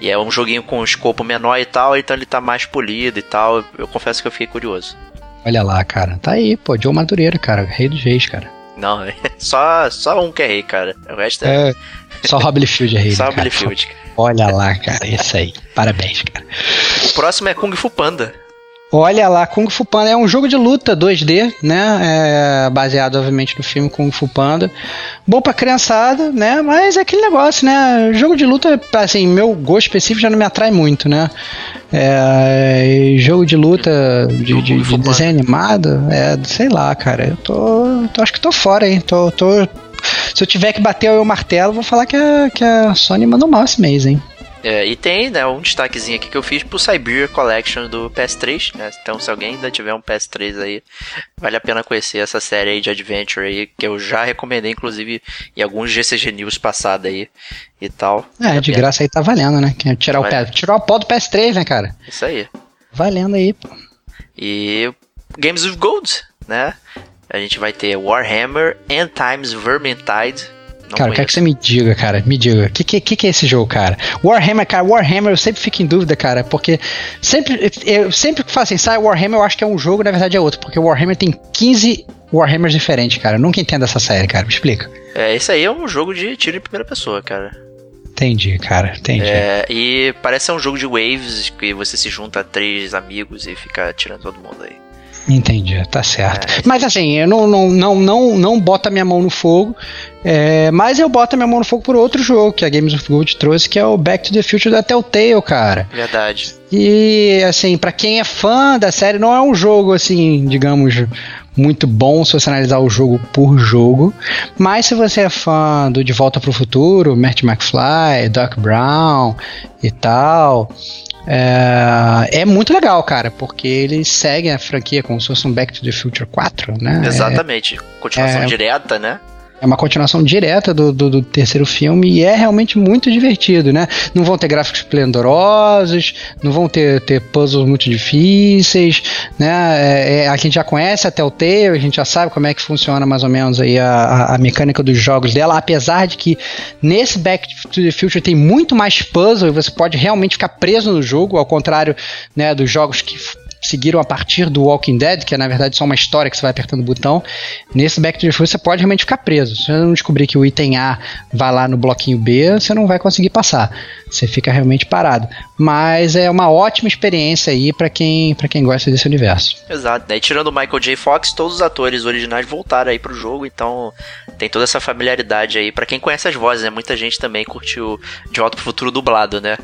E é um joguinho com um escopo menor e tal, então ele tá mais polido e tal. Eu confesso que eu fiquei curioso. Olha lá, cara. Tá aí, pô. Joe Madureira, cara. Rei dos reis, cara. Não, só, só um que é rei, cara. O resto é. é só Rob Field é rei. Só Rob Field. Olha lá, cara. Isso aí. Parabéns, cara. O próximo é Kung Fu Panda. Olha lá, Kung Fu Panda é um jogo de luta 2D, né? É baseado, obviamente, no filme Kung Fu Panda. Bom pra criançada, né? Mas é aquele negócio, né? Jogo de luta, assim, meu gosto específico já não me atrai muito, né? É, jogo de luta de, de, de desenho animado, é, sei lá, cara. Eu tô, tô, Acho que tô fora, hein? Tô, tô, se eu tiver que bater o martelo, vou falar que a, que a Sony mandou mal esse mês, hein? É, e tem né, um destaquezinho aqui que eu fiz pro Cyber Collection do PS3, né? Então se alguém ainda tiver um PS3 aí, vale a pena conhecer essa série aí de Adventure aí, que eu já recomendei, inclusive, em alguns GCG News passado aí e tal. É, de graça aí tá valendo, né? Tirar o, pé, tirar o pó do PS3, né, cara? Isso aí. Valendo aí, pô. E Games of Gold, né? A gente vai ter Warhammer, End Times Vermintide, não cara, eu quero que você me diga, cara. Me diga. O que, que, que é esse jogo, cara? Warhammer, cara, Warhammer eu sempre fico em dúvida, cara, porque sempre, eu sempre que falo assim, sai Warhammer, eu acho que é um jogo, na verdade é outro, porque Warhammer tem 15 Warhammers diferentes, cara. Eu nunca entendo essa série, cara. Me explica. É, esse aí é um jogo de tiro em primeira pessoa, cara. Entendi, cara, entendi. É, e parece ser um jogo de waves que você se junta a três amigos e fica tirando todo mundo aí. Entendi, tá certo. É. Mas assim, eu não, não, não, não, não boto a minha mão no fogo, é, mas eu boto a minha mão no fogo por outro jogo que a Games of Gold trouxe, que é o Back to the Future da Telltale, cara. Verdade. E assim, para quem é fã da série, não é um jogo assim, digamos, muito bom se você analisar o jogo por jogo, mas se você é fã do De Volta para o Futuro, Marty McFly, Doc Brown e tal, é, é, muito legal, cara, porque eles seguem a franquia como se fosse um Back to the Future 4, né? Exatamente. Continuação é, direta, né? É uma continuação direta do, do, do, terceiro filme e é realmente muito divertido, né? Não vão ter gráficos esplendorosos, não vão ter, ter puzzles muito difíceis, né? É, é, a gente já conhece até o Telltale, a gente já sabe como é que funciona mais ou menos aí a, a, a, mecânica dos jogos dela, apesar de que nesse Back to the Future tem muito mais puzzle e você pode realmente ficar preso no jogo, ao contrário né, dos jogos que seguiram a partir do Walking Dead, que é na verdade só uma história que você vai apertando o botão, nesse Back to the Future você pode realmente ficar preso. Se você não descobrir que o item A vai lá no bloquinho B, você não vai conseguir passar. Você fica realmente parado. Mas é uma ótima experiência aí para quem, pra quem gosta desse universo. Exato, né? E tirando o Michael J. Fox, todos os atores originais voltaram aí pro jogo, então tem toda essa familiaridade aí para quem conhece as vozes, né? Muita gente também curtiu De Volta pro Futuro dublado, né?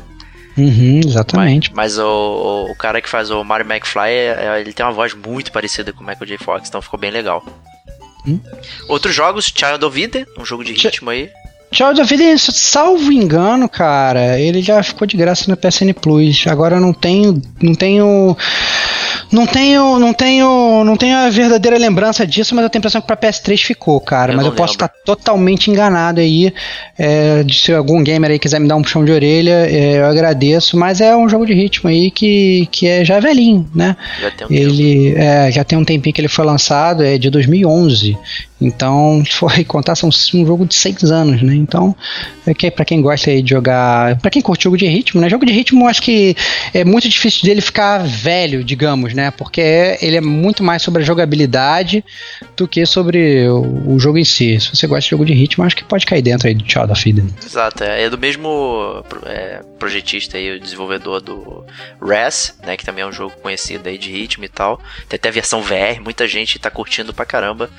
Uhum, exatamente. Mas, mas o, o, cara que faz o Mario McFly, é, ele tem uma voz muito parecida com o Michael J. Fox, então ficou bem legal. Hum? Outros jogos, Child of Eden, um jogo de ritmo aí. Child of Eden, salvo engano, cara, ele já ficou de graça no PSN Plus. Agora eu não tenho, não tenho não tenho, não tenho, não tenho a verdadeira lembrança disso, mas eu tenho a impressão que para PS3 ficou, cara. Eu mas eu posso estar totalmente enganado aí. É, de se algum gamer aí quiser me dar um puxão de orelha, é, eu agradeço. Mas é um jogo de ritmo aí que, que é já velhinho, né? Já tem um ele é, já tem um tempinho que ele foi lançado, é de 2011. Então, se for contar, são um jogo de seis anos, né? Então, é que para quem gosta aí de jogar, para quem curte jogo de ritmo, né? Jogo de ritmo, acho que é muito difícil dele ficar velho, digamos, né? Porque ele é muito mais sobre a jogabilidade do que sobre o, o jogo em si. Se você gosta de jogo de ritmo, acho que pode cair dentro aí do Child of Eden. Exato, é, é do mesmo é, projetista aí, o desenvolvedor do Res, né? Que também é um jogo conhecido aí de ritmo e tal. Tem até a versão VR, muita gente tá curtindo pra caramba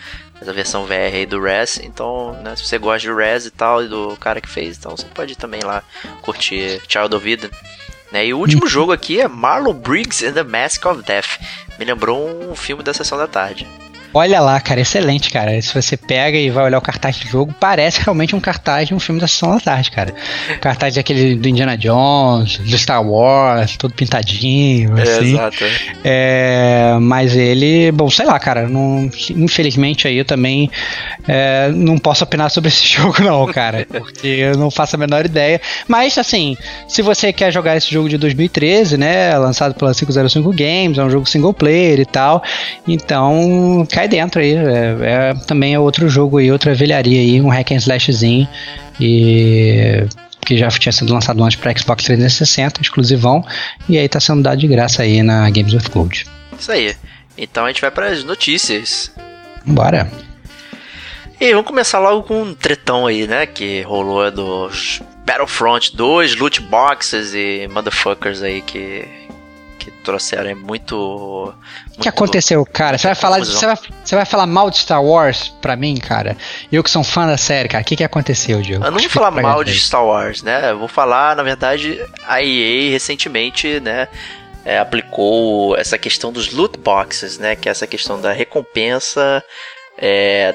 essa versão VR aí do Res. Então, né, se você gosta de Res e tal, e do cara que fez, então você pode também lá curtir Child of Eden. Né? E o último uhum. jogo aqui é Marlon Briggs and the Mask of Death. Me lembrou um filme da sessão da tarde. Olha lá, cara, excelente, cara. Se você pega e vai olhar o cartaz do jogo, parece realmente um cartaz de um filme da Sessão da Tarde, cara. O cartaz daquele do Indiana Jones, do Star Wars, todo pintadinho, é, assim. Exato. É, mas ele, bom, sei lá, cara, não, infelizmente aí eu também é, não posso opinar sobre esse jogo não, cara, porque eu não faço a menor ideia. Mas, assim, se você quer jogar esse jogo de 2013, né, lançado pela 505 Games, é um jogo single player e tal, então, cara, cai dentro aí. É, é, também é outro jogo aí, outra velharia aí, um hack and slashzinho. E que já tinha sido lançado antes para Xbox 360, exclusivão, e aí tá sendo dado de graça aí na Games with Gold. Isso aí. Então a gente vai para as notícias. Bora. E vamos começar logo com um tretão aí, né, que rolou dos Battlefront 2, loot boxes e motherfuckers aí que que trouxeram é muito. O que aconteceu, cara? Você vai, falar, você, vai, você vai falar mal de Star Wars pra mim, cara? Eu que sou um fã da série, cara. O que, que aconteceu, Diego? Eu não vou falar mal de Star Wars, né? Eu vou falar, na verdade, a EA recentemente, né? É, aplicou essa questão dos loot boxes, né? Que é essa questão da recompensa é,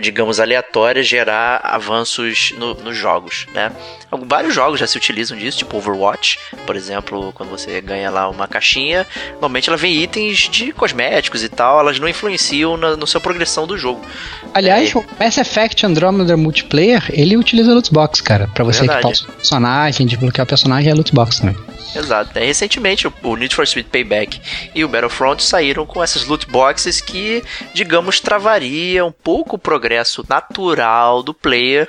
digamos, aleatórias gerar avanços no, nos jogos, né? Vários jogos já se utilizam disso, tipo Overwatch, por exemplo, quando você ganha lá uma caixinha, normalmente ela vem itens de cosméticos e tal, elas não influenciam na no sua progressão do jogo. Aliás, é. o Mass Effect Andromeda Multiplayer, ele utiliza loot box, cara, para você Verdade. equipar o personagem, desbloquear o personagem é loot box também. Exato. É, recentemente o Need for Speed Payback e o Battlefront saíram com essas loot boxes que, digamos, travaria um pouco o progresso natural do player,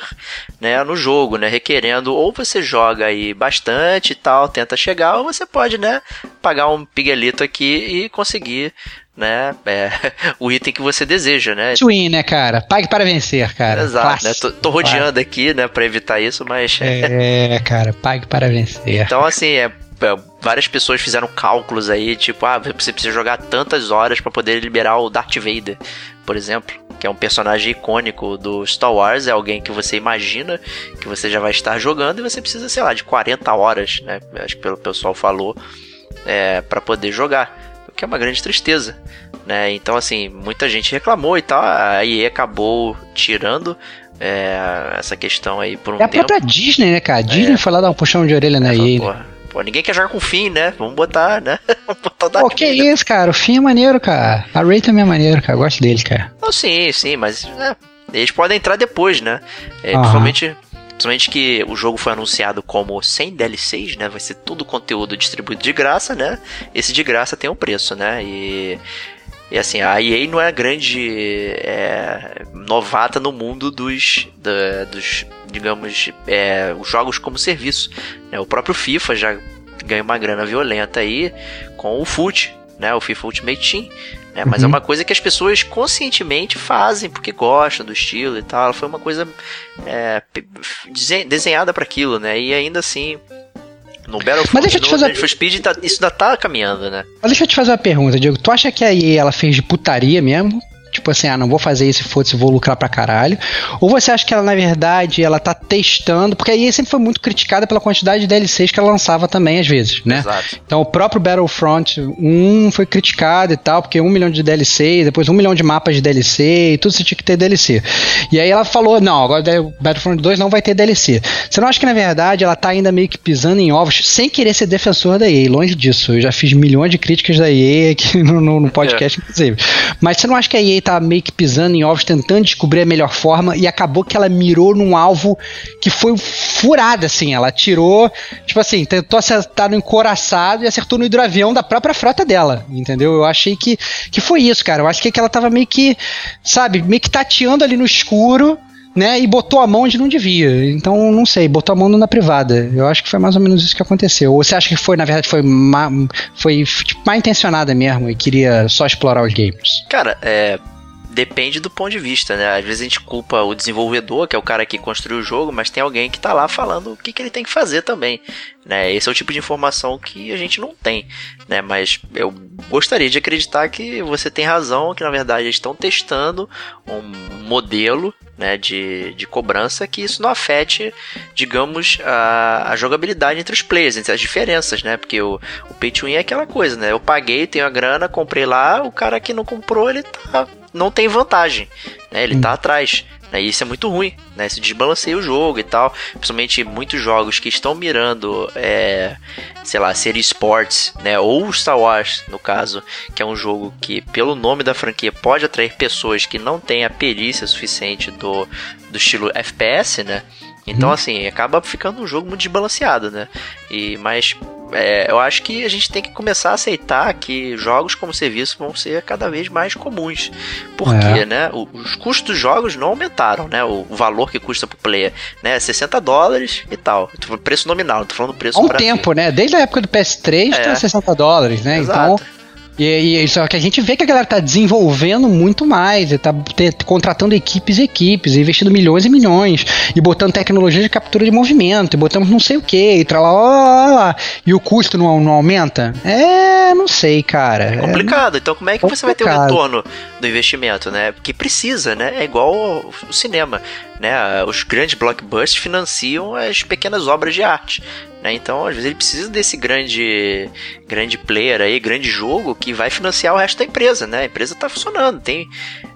né, no jogo, né, requerendo ou você joga aí bastante e tal, tenta chegar, ou você pode, né, pagar um piguelito aqui e conseguir né? É, o item que você deseja, né? Twin, né, cara? Pague para vencer, cara. Exato, né? Tô, tô rodeando aqui, né, para evitar isso, mas. É, cara, pague para vencer. Então, assim, é, várias pessoas fizeram cálculos aí, tipo, ah, você precisa jogar tantas horas para poder liberar o Darth Vader, por exemplo, que é um personagem icônico do Star Wars, é alguém que você imagina que você já vai estar jogando e você precisa, sei lá, de 40 horas, né? Acho que pelo pessoal falou, é, para poder jogar, o que é uma grande tristeza. Né? Então, assim, muita gente reclamou e tal. A EA acabou tirando é, essa questão aí por um é tempo. É a própria Disney, né, cara? A Disney é. foi lá dar um puxão de orelha na é, EA. Né? Pô, ninguém quer jogar com o Finn, né? Vamos botar, né? Vamos botar o Pô, que isso, cara? O Finn é maneiro, cara. A Ray também é maneiro, cara. Eu gosto dele, cara. Não, sim, sim, mas né, eles podem entrar depois, né? É, principalmente, principalmente que o jogo foi anunciado como sem DLCs, né? Vai ser tudo conteúdo distribuído de graça, né? Esse de graça tem um preço, né? E e assim, a EA não é grande é, novata no mundo dos, da, dos digamos, é, os jogos como serviço. Né? O próprio FIFA já ganha uma grana violenta aí com o FUT, né? O FIFA Ultimate Team. Né, mas é Uhum. uma coisa que as pessoas conscientemente fazem porque gostam do estilo e tal. Foi uma coisa é, desenhada para aquilo, né? E ainda assim, no Battlefront, Mas deixa eu te no fazer- Need for Speed, tá- isso ainda tá caminhando, né? Mas deixa eu te fazer uma pergunta, Diego. Tu acha que a EA ela fez de putaria mesmo? Tipo assim, ah, não vou fazer isso, foda-se, vou lucrar pra caralho. Ou você acha que ela, na verdade, ela tá testando? Porque a EA sempre foi muito criticada pela quantidade de DLCs que ela lançava também, às vezes, né? Exato. Então o próprio Battlefront 1 foi criticado e tal, porque um milhão de DLC, depois um milhão de mapas de DLC, e tudo você tinha que ter DLC. E aí ela falou, não, agora o Battlefront 2 não vai ter DLC. Você não acha que na verdade ela tá ainda meio que pisando em ovos, sem querer ser defensor da EA, longe disso. Eu já fiz milhões de críticas da EA aqui no, no- no podcast, inclusive. Mas você não acha que a EA tá meio que pisando em ovos, tentando descobrir a melhor forma, e acabou que ela mirou num alvo que foi furado, assim, ela tirou, tipo assim, tentou acertar no encoraçado e acertou no hidroavião da própria frota dela, entendeu? Eu achei que, que foi isso, cara. Eu acho que, ela tava meio que, sabe, meio que tateando ali no escuro, né, e botou a mão onde não devia. Então, não sei, botou a mão na privada. Eu acho que foi mais ou menos isso que aconteceu. Ou você acha que foi, na verdade, foi, ma, foi tipo, mal intencionada mesmo e queria só explorar os gamers? Cara, é. Depende do ponto de vista, né? Às vezes a gente culpa o desenvolvedor, que é o cara que construiu o jogo, mas tem alguém que tá lá falando o que, que ele tem que fazer também, né? Esse é o tipo de informação que a gente não tem, né? Mas eu gostaria de acreditar que você tem razão, que na verdade eles estão testando um modelo, né, de, de cobrança que isso não afete, digamos, a, a jogabilidade entre os players, entre as diferenças, né? Porque o, o pay to win é aquela coisa, né? Eu paguei, tenho a grana, comprei lá, o cara que não comprou, ele tá, não tem vantagem, né? Ele tá atrás. Né? E isso é muito ruim, né? Isso desbalanceia o jogo e tal. Principalmente muitos jogos que estão mirando, é, sei lá, ser esportes, né? Ou Star Wars, no caso, que é um jogo que, pelo nome da franquia, pode atrair pessoas que não têm a perícia suficiente do, do estilo FPS, né? Então, assim, acaba ficando um jogo muito desbalanceado, né? E, mas é, eu acho que a gente tem que começar a aceitar que jogos como serviço vão ser cada vez mais comuns. Porque, É. né? Os custos dos jogos não aumentaram, né? O, valor que custa pro player, né? 60 dólares e tal. Preço nominal, não tô falando preço Há um tempo, né? Desde a época do PS3 É. tá 60 dólares, né? Exato. Então. E, e só que a gente vê que a galera tá desenvolvendo muito mais, e tá te- contratando equipes e equipes, e investindo milhões e milhões, e botando tecnologia de captura de movimento, e botando não sei o que, e lá, lá. E o custo não, não aumenta? É, não sei, cara. É complicado. Então, como é que você vai ter o complicado. retorno do investimento, né? Porque precisa, né? É igual o cinema, né? Os grandes blockbusters financiam as pequenas obras de arte. Né? Então, às vezes, ele precisa desse grande, grande player aí, grande jogo que vai financiar o resto da empresa, né? A empresa tá funcionando, tem.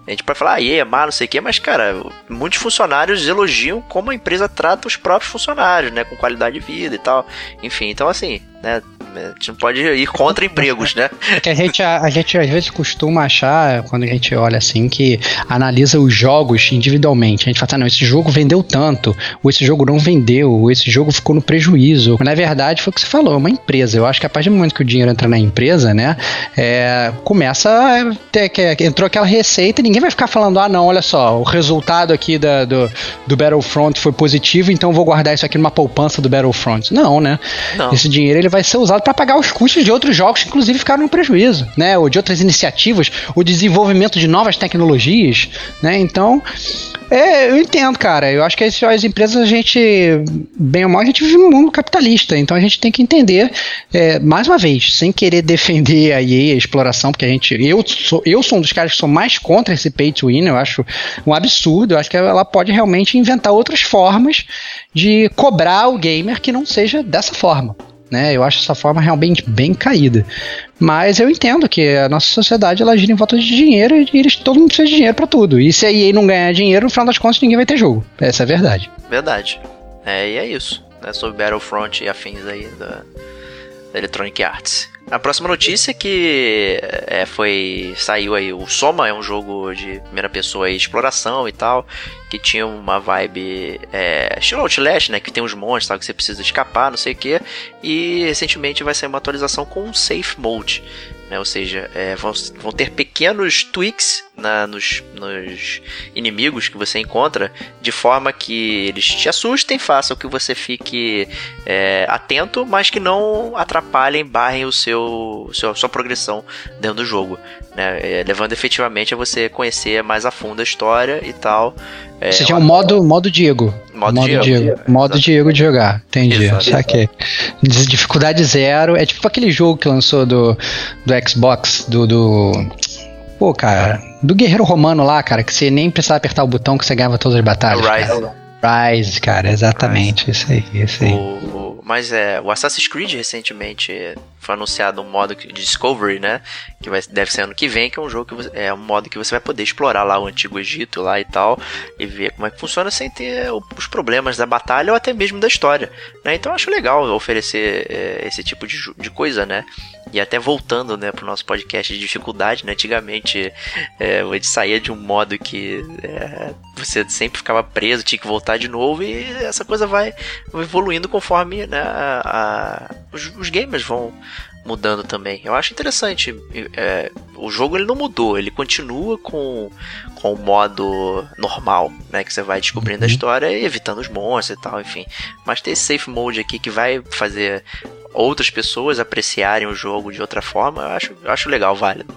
A gente pode falar, ah, é má, não sei o quê, mas, cara, muitos funcionários elogiam como a empresa trata os próprios funcionários, né? Com qualidade de vida e tal. Enfim, então, assim, né? A gente não pode ir contra empregos, né? que a gente, a, a gente às vezes costuma achar, quando a gente olha assim, que analisa os jogos individualmente. A gente fala, ah, não, esse jogo vendeu tanto, ou esse jogo não vendeu, ou esse jogo ficou no prejuízo. Mas, na verdade, foi o que você falou, é uma empresa. Eu acho que a partir do momento que o dinheiro entra na empresa, né, é, começa a ter, que, entrou aquela receita e ninguém vai ficar falando, ah, não, olha só, o resultado aqui da, do, do Battlefront foi positivo, então eu vou guardar isso aqui numa poupança do Battlefront. Não, né? Não. Esse dinheiro ele vai ser usado para pagar os custos de outros jogos que inclusive ficaram no prejuízo, né? Ou de outras iniciativas, o desenvolvimento de novas tecnologias, né? Então, é, eu entendo, cara. Eu acho que as, as empresas a gente, bem ou mal, a gente vive num mundo capitalista, então a gente tem que entender, é, mais uma vez, sem querer defender a EA, a exploração, porque a gente, eu sou, eu sou um dos caras que sou mais contra esse pay to win. Eu acho um absurdo. Eu acho que ela pode realmente inventar outras formas de cobrar o gamer que não seja dessa forma né? Eu acho essa forma realmente bem caída. Mas eu entendo que a nossa sociedade ela gira em volta de dinheiro e eles, todo mundo precisa de dinheiro pra tudo. E se a EA não ganhar dinheiro, no final das contas ninguém vai ter jogo. Essa é a verdade. Verdade. É, e é isso. Né, sobre Battlefront e afins aí da, da Electronic Arts. A próxima notícia é que é, foi saiu aí o Soma é um jogo de primeira pessoa aí, exploração e tal que tinha uma vibe é, estilo Outlast, né que tem uns monstros tal, que você precisa escapar não sei o que e recentemente vai sair uma atualização com um safe mode né? Ou seja, é, vão, vão ter pequenos tweaks na, nos, nos inimigos que você encontra, de forma que eles te assustem, façam que você fique é, atento, mas que não atrapalhem, barrem o seu, seu sua progressão dentro do jogo, né? É, levando efetivamente a você conhecer mais a fundo a história e tal. É, Você tinha um modo, modo Diego. Modo, modo Diego. Diego. Modo Diego de jogar. Entendi. Saquei. Dificuldade zero. É tipo aquele jogo que lançou do, do Xbox, do, do. Pô, cara. Do Guerreiro Romano lá, cara, que você nem precisava apertar o botão que você ganhava todas as batalhas. Rise. Cara. Rise, cara, exatamente. Rise. Isso aí, isso aí. O, mas é, o Assassin's Creed recentemente foi anunciado um modo de Discovery, né? Que vai, deve ser ano que vem, que é um jogo que você, é um modo que você vai poder explorar lá o antigo Egito lá e tal e ver como é que funciona sem ter os problemas da batalha ou até mesmo da história, né? Então eu acho legal oferecer é, esse tipo de, de coisa, né? E até voltando, né, pro nosso podcast de dificuldade, né? Antigamente é, a gente saía de um modo que é, você sempre ficava preso, tinha que voltar de novo e essa coisa vai evoluindo conforme né, a, a, os, os gamers vão mudando também. Eu acho interessante. É, o jogo ele não mudou, ele continua com, com o modo normal, né? Que você vai descobrindo uhum. a história e evitando os monstros e tal, enfim. Mas tem esse safe mode aqui que vai fazer outras pessoas apreciarem o jogo de outra forma, eu acho, eu acho legal, válido.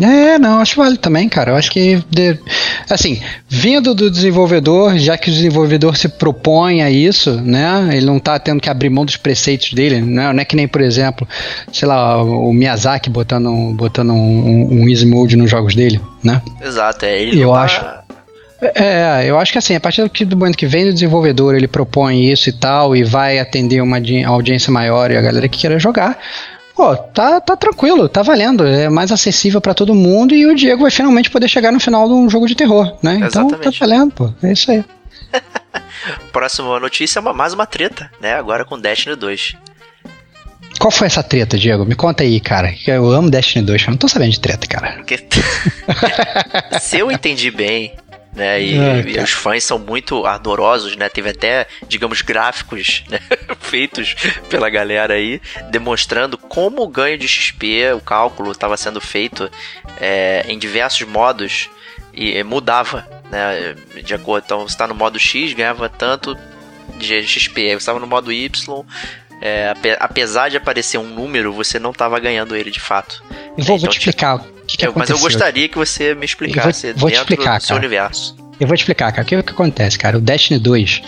É, não, acho válido também, cara. Eu acho que, de, assim, vindo do desenvolvedor, já que o desenvolvedor se propõe a isso, né? Ele não tá tendo que abrir mão dos preceitos dele, né? Não é que nem, por exemplo, sei lá, o Miyazaki botando, botando um, um easy mode nos jogos dele, né? Exato, é. Ele eu tá... acho. É, eu acho que assim, a partir do momento que vem do desenvolvedor, ele propõe isso e tal, e vai atender uma audiência maior e a galera que queira jogar, pô, tá, tá tranquilo, tá valendo, é mais acessível para todo mundo e o Diego vai finalmente poder chegar no final de um jogo de terror, né? Então tá valendo, pô, é isso aí. Próxima notícia é uma, mais uma treta, né? Agora com Destiny 2. Qual foi essa treta, Diego? Me conta aí, cara. Eu amo Destiny 2, eu não tô sabendo de treta, cara. Se eu entendi bem, né? E, ah, e, os fãs são muito ardorosos, né? Teve até, digamos, gráficos né? feitos pela galera aí, demonstrando como o ganho de XP, o cálculo estava sendo feito é, em diversos modos e mudava, né? De acordo, então você está no modo X, ganhava tanto de XP, aí você estava no modo Y, é, apesar de aparecer um número, você não estava ganhando ele de fato. Vou, então, vou te explicar que, que eu, Mas eu gostaria que você me explicasse vou, vou dentro explicar, do seu cara. universo. Eu vou te explicar, cara. O que, que acontece, cara? O Destiny 2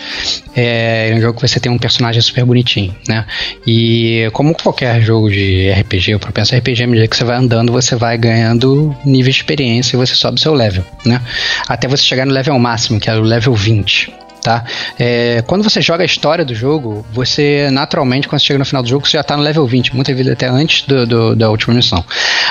é um jogo que você tem um personagem super bonitinho, né? E como qualquer jogo de RPG, eu penso RPG, à medida que você vai andando, você vai ganhando nível de experiência e você sobe seu level, né? Até você chegar no level máximo, que é o level 20 tá? É, quando você joga a história do jogo, você naturalmente, quando chega no final do jogo, você já está no level 20, muitas vezes até antes do, do, da última missão.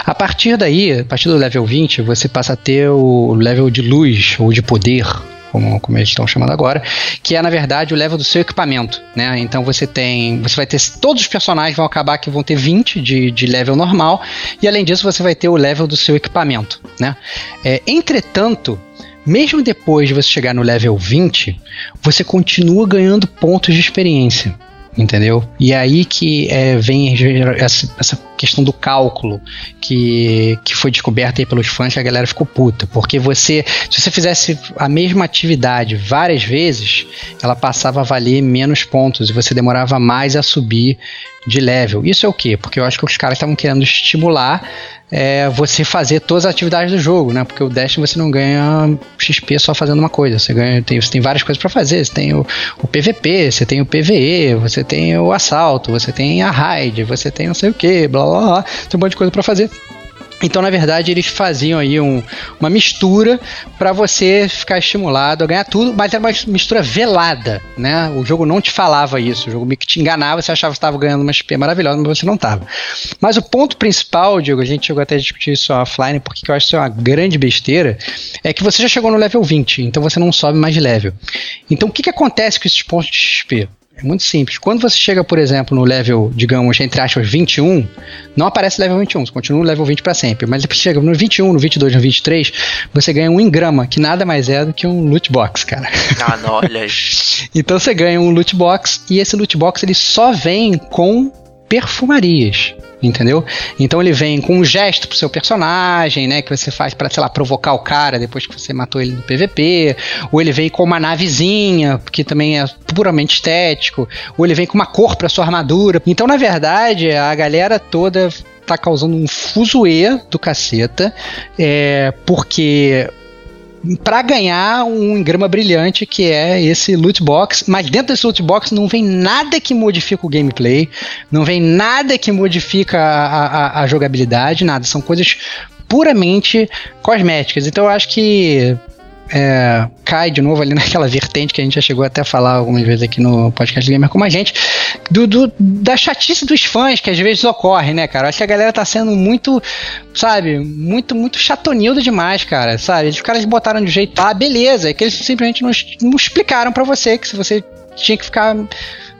A partir daí, a partir do level 20, você passa a ter o level de luz ou de poder, como, como eles estão chamando agora, que é na verdade o level do seu equipamento, né? Então você tem, você vai ter todos os personagens vão acabar que vão ter 20 de, de level normal e além disso você vai ter o level do seu equipamento, né? É, entretanto, mesmo depois de você chegar no level 20, você continua ganhando pontos de experiência entendeu? E é aí que é, vem essa, essa, questão do cálculo que, que foi descoberta aí pelos fãs que a galera ficou puta, porque você, se você fizesse a mesma atividade várias vezes, ela passava a valer menos pontos e você demorava mais a subir de level. Isso é o quê? Porque eu acho que os caras estavam querendo estimular é, você fazer todas as atividades do jogo, né? Porque o Destiny você não ganha XP só fazendo uma coisa. Você ganha, tem, você tem várias coisas para fazer. Você tem o, o, PVP, você tem o PVE, você tem o assalto, você tem a raid, você tem não sei o que, blá blá blá. Tem um monte de coisa para fazer. Então, na verdade, eles faziam aí um, uma mistura para você ficar estimulado a ganhar tudo, mas era uma mistura velada, né? O jogo não te falava isso, o jogo meio que te enganava, você achava que estava ganhando uma XP maravilhosa, mas você não estava. Mas o ponto principal, Diego, a gente chegou até a discutir isso offline, porque eu acho que isso é uma grande besteira, é que você já chegou no level 20, então você não sobe mais de level. Então, o que, que acontece com esses pontos de XP? É muito simples. Quando você chega, por exemplo, no level, digamos, entre aspas, 21, não aparece level 21, você continua no level 20 para sempre. Mas depois chega no 21, no 22, no 23, você ganha um engrama, que nada mais é do que um loot box, cara. Ah, não, olha Então você ganha um loot box e esse loot box ele só vem com perfumarias entendeu? Então ele vem com um gesto pro seu personagem, né, que você faz para sei lá, provocar o cara depois que você matou ele no PVP, ou ele vem com uma navezinha, que também é puramente estético, ou ele vem com uma cor para sua armadura. Então, na verdade, a galera toda tá causando um fuzuê do caceta, é, porque para ganhar um grama brilhante que é esse loot box, mas dentro desse loot box não vem nada que modifica o gameplay, não vem nada que modifica a, a, a jogabilidade, nada, são coisas puramente cosméticas. Então eu acho que é, cai de novo ali naquela vertente que a gente já chegou até a falar algumas vezes aqui no podcast Gamer como a gente, do, do, da chatice dos fãs que às vezes ocorre, né, cara? Acho que a galera tá sendo muito, sabe, muito, muito chatonildo demais, cara, sabe? Os caras botaram de jeito, ah, beleza, é que eles simplesmente não, não explicaram para você que se você tinha que ficar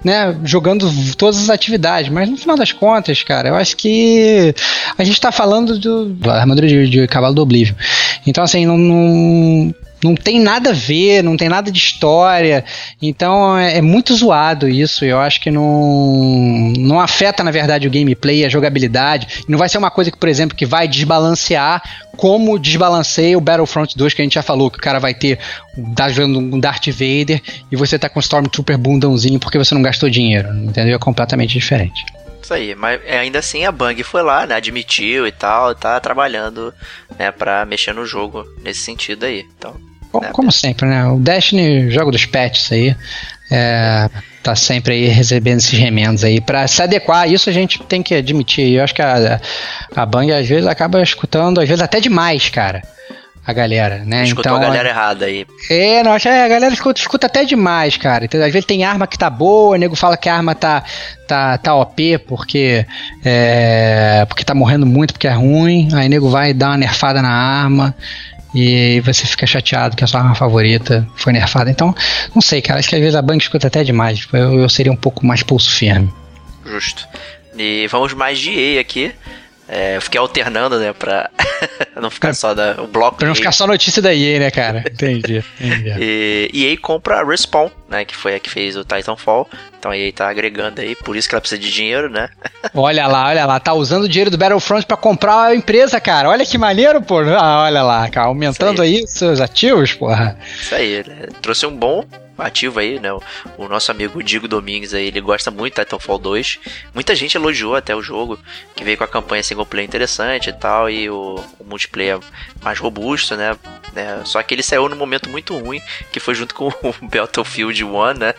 né, jogando todas as atividades. Mas no final das contas, cara, eu acho que a gente tá falando do, armadura de, de cavalo do Oblivion. Então, assim, não, não não tem nada a ver, não tem nada de história. Então é, é, muito zoado isso. Eu acho que não, não afeta, na verdade, o gameplay, a jogabilidade. Não vai ser uma coisa que, por exemplo, que vai desbalancear como desbalanceia o Battlefront 2, que a gente já falou, que o cara vai ter tá jogando um Darth Vader e você tá com um Stormtrooper bundãozinho porque você não gastou dinheiro. Entendeu? É completamente diferente. Isso aí, mas ainda assim a Bang foi lá, né? Admitiu e tal, tá trabalhando, né, pra mexer no jogo nesse sentido aí. Então, como, como sempre, né? O Destiny, jogo dos pets aí, é, tá sempre aí recebendo esses remendos aí para se adequar. Isso a gente tem que admitir. Eu acho que a, a Bang às vezes acaba escutando, às vezes até demais, cara. A galera, né? Escutou então, a galera errada aí. É, não, acho, é, a galera escuta, escuta até demais, cara. Então, às vezes tem arma que tá boa, o nego fala que a arma tá, tá, tá OP porque, é, porque tá morrendo muito, porque é ruim. Aí o nego vai dar uma nerfada na arma e você fica chateado que a sua arma favorita foi nerfada. Então, não sei, cara, acho que às vezes a banca escuta até demais. Tipo, eu, eu seria um pouco mais pulso firme. Justo. E vamos mais de EA aqui. É, eu fiquei alternando, né, pra não ficar só da, o bloco. Pra não ficar só notícia da EA, né, cara? Entendi. entendi. e EA compra a Respawn, né, que foi a que fez o Titanfall. Então a EA tá agregando aí, por isso que ela precisa de dinheiro, né? olha lá, olha lá, tá usando o dinheiro do Battlefront para comprar a empresa, cara. Olha que maneiro, pô. Ah, olha lá, cara, aumentando aí. aí seus ativos, porra. Isso aí, né? Trouxe um bom ativo aí, né? O, o, nosso amigo Digo Domingues aí, ele gosta muito de Titanfall 2. Muita gente elogiou até o jogo, que veio com a campanha single player interessante e tal, e o, o multiplayer mais robusto, né? É, só que ele saiu num momento muito ruim, que foi junto com o Battlefield 1, né?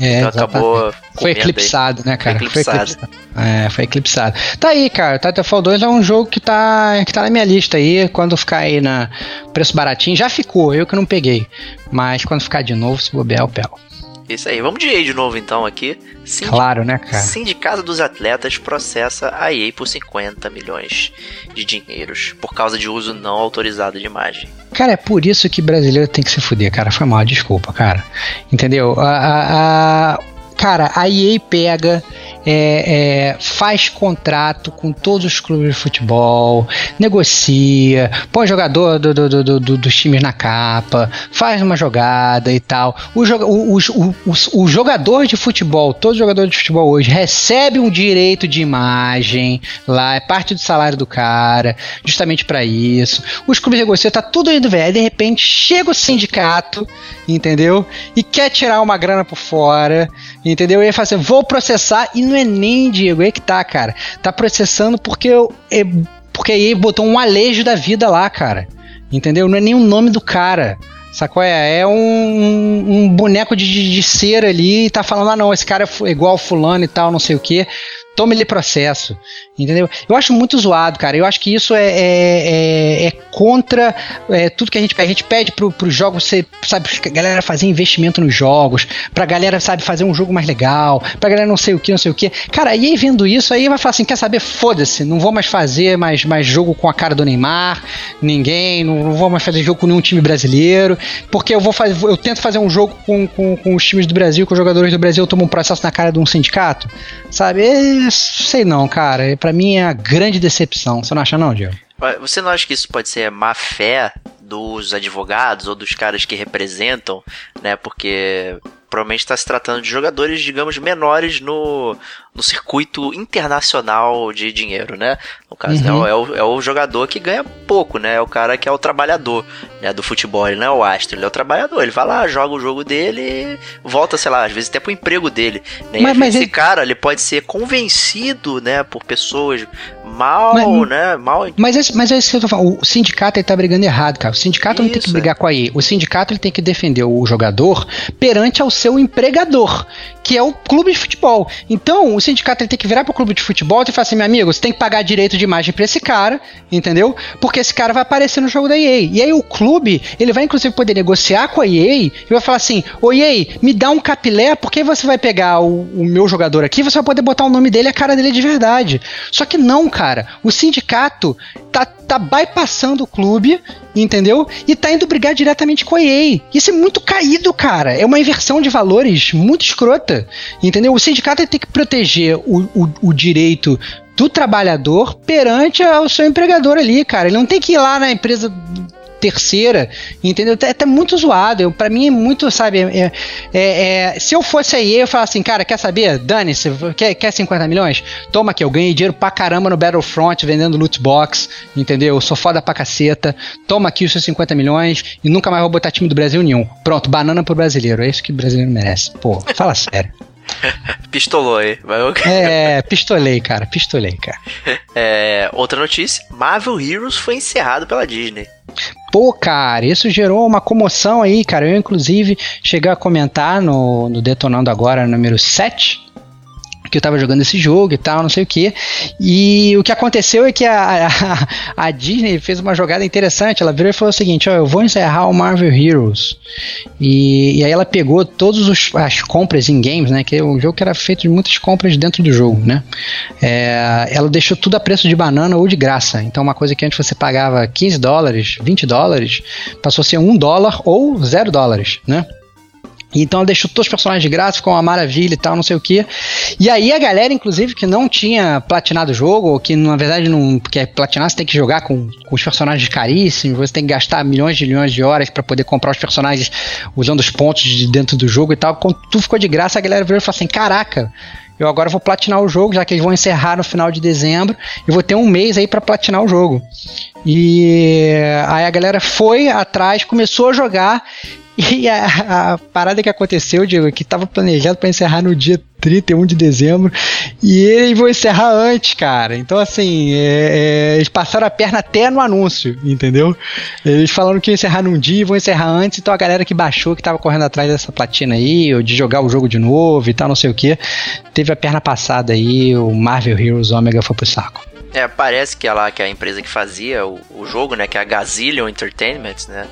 É, então acabou. Foi eclipsado, aí. né, cara? Foi eclipsado. Foi eclipsado. É, foi eclipsado. Tá aí, cara. Titanfall 2 é um jogo que tá, que tá na minha lista aí. Quando ficar aí na preço baratinho, já ficou, eu que não peguei. Mas quando ficar de novo, se bobear, eu pego. Isso aí, vamos de EA de novo então aqui. Claro, né, cara? Sindicato dos Atletas processa a EA por 50 milhões de dinheiros por causa de uso não autorizado de imagem. Cara, é por isso que brasileiro tem que se fuder, cara. Foi mal, desculpa, cara. Entendeu? A, a, a cara, a EA pega é, é, faz contrato com todos os clubes de futebol, negocia, põe jogador do, do, do, do dos times na capa, faz uma jogada e tal. O, o, o, o, jogador de futebol, todo jogador de futebol hoje, recebe um direito de imagem lá, é parte do salário do cara, justamente para isso. Os clubes negociam, tá tudo indo velho. De repente chega o sindicato, entendeu? E quer tirar uma grana por fora, entendeu? E ele fala assim: vou processar e não não é nem, Diego, é que tá, cara. Tá processando porque eu, é, porque aí botou um alejo da vida lá, cara. Entendeu? Não é nem o nome do cara. Sacou? É, é um, um boneco de, de, cera ali e tá falando, ah não, esse cara é igual fulano e tal, não sei o que tome ele processo. Entendeu? Eu acho muito zoado, cara. Eu acho que isso é, é, é, é contra é, tudo que a gente pede. A gente pede pro, pro jogo, você, sabe, a galera fazer investimento nos jogos, pra galera, sabe, fazer um jogo mais legal, pra galera não sei o que, não sei o que. Cara, aí vendo isso, aí vai falar assim: quer saber? Foda-se, não vou mais fazer mais, mais jogo com a cara do Neymar, ninguém, não, não vou mais fazer jogo com nenhum time brasileiro, porque eu vou fazer, eu tento fazer um jogo com, com, com os times do Brasil, com os jogadores do Brasil, eu tomo um processo na cara de um sindicato, sabe? É, sei não, cara. Para mim é a grande decepção. Você não acha não, Diego? Você não acha que isso pode ser má fé dos advogados ou dos caras que representam, né? Porque provavelmente está se tratando de jogadores, digamos, menores no, no circuito internacional de dinheiro, né? No caso, uhum. né, é, o, é o jogador que ganha pouco, né? É o cara que é o trabalhador né, do futebol, ele não é o astro, ele é o trabalhador. Ele vai lá, joga o jogo dele volta, sei lá, às vezes até pro emprego dele. Né? Mas, mas esse ele... cara, ele pode ser convencido, né, por pessoas mal, mas, né, mal... Mas, esse, mas é isso que eu tô falando, o sindicato ele tá brigando errado, cara. O sindicato isso, não tem que brigar é. com a EA. O sindicato ele tem que defender o jogador perante ao seu empregador, que é o clube de futebol. Então, o sindicato ele tem que virar pro clube de futebol e falar assim, meu amigo, você tem que pagar direito de imagem pra esse cara, entendeu? Porque esse cara vai aparecer no jogo da EA. E aí o clube, ele vai inclusive poder negociar com a EA e vai falar assim, ô EA, me dá um capilé, porque você vai pegar o, o meu jogador aqui, você vai poder botar o nome dele e a cara dele de verdade. Só que não, cara. O sindicato tá, tá bypassando o clube, entendeu? E tá indo brigar diretamente com a EA. Isso é muito caído, cara. É uma inversão de valores muito escrota, entendeu? O sindicato tem que proteger o, o, o direito do trabalhador perante o seu empregador ali, cara. Ele não tem que ir lá na empresa terceira, entendeu? É até muito zoado. para mim é muito, sabe? É, é, é, se eu fosse aí, eu falasse assim, cara, quer saber? Dane-se, quer, quer 50 milhões? Toma aqui, eu ganhei dinheiro pra caramba no Battlefront vendendo loot box, entendeu? Eu sou foda pra caceta. Toma aqui os seus 50 milhões e nunca mais vou botar time do Brasil nenhum. Pronto, banana pro brasileiro. É isso que o brasileiro merece. Pô, fala sério. Pistolou aí. é, pistolei, cara. Pistolei, cara. É, outra notícia: Marvel Heroes foi encerrado pela Disney. Pô, cara, isso gerou uma comoção aí, cara. Eu, inclusive, cheguei a comentar no, no Detonando Agora, número 7, que eu tava jogando esse jogo e tal, não sei o que. E o que aconteceu é que a, a, a, Disney fez uma jogada interessante. Ela virou e falou o seguinte: ó, eu vou encerrar o Marvel Heroes. E, e aí ela pegou todas as compras em games, né? Que é um jogo que era feito de muitas compras dentro do jogo, né? É, ela deixou tudo a preço de banana ou de graça. Então, uma coisa que antes você pagava 15 dólares, 20 dólares, passou a ser 1 dólar ou 0 dólares, né? Então ela deixou todos os personagens de graça, ficou uma maravilha e tal, não sei o que. E aí a galera, inclusive, que não tinha platinado o jogo, ou que na verdade não. Porque é platinar você tem que jogar com, com os personagens caríssimos, você tem que gastar milhões de milhões de horas para poder comprar os personagens usando os pontos de dentro do jogo e tal. Quando tudo ficou de graça, a galera virou e falou assim: caraca. Eu agora vou platinar o jogo, já que eles vão encerrar no final de dezembro. Eu vou ter um mês aí para platinar o jogo. E aí a galera foi atrás, começou a jogar e a, a, parada que aconteceu, Diego, que estava planejado para encerrar no dia 31 de dezembro, e eles vão encerrar antes, cara. Então, assim, é, é, eles passaram a perna até no anúncio, entendeu? Eles falaram que iam encerrar num dia e vão encerrar antes, então a galera que baixou, que estava correndo atrás dessa platina aí, ou de jogar o jogo de novo e tal, não sei o que, teve a perna passada aí, o Marvel Heroes Omega foi pro saco. É, parece que é lá que a empresa que fazia o, o jogo, né, que é a Gazillion Entertainment, né,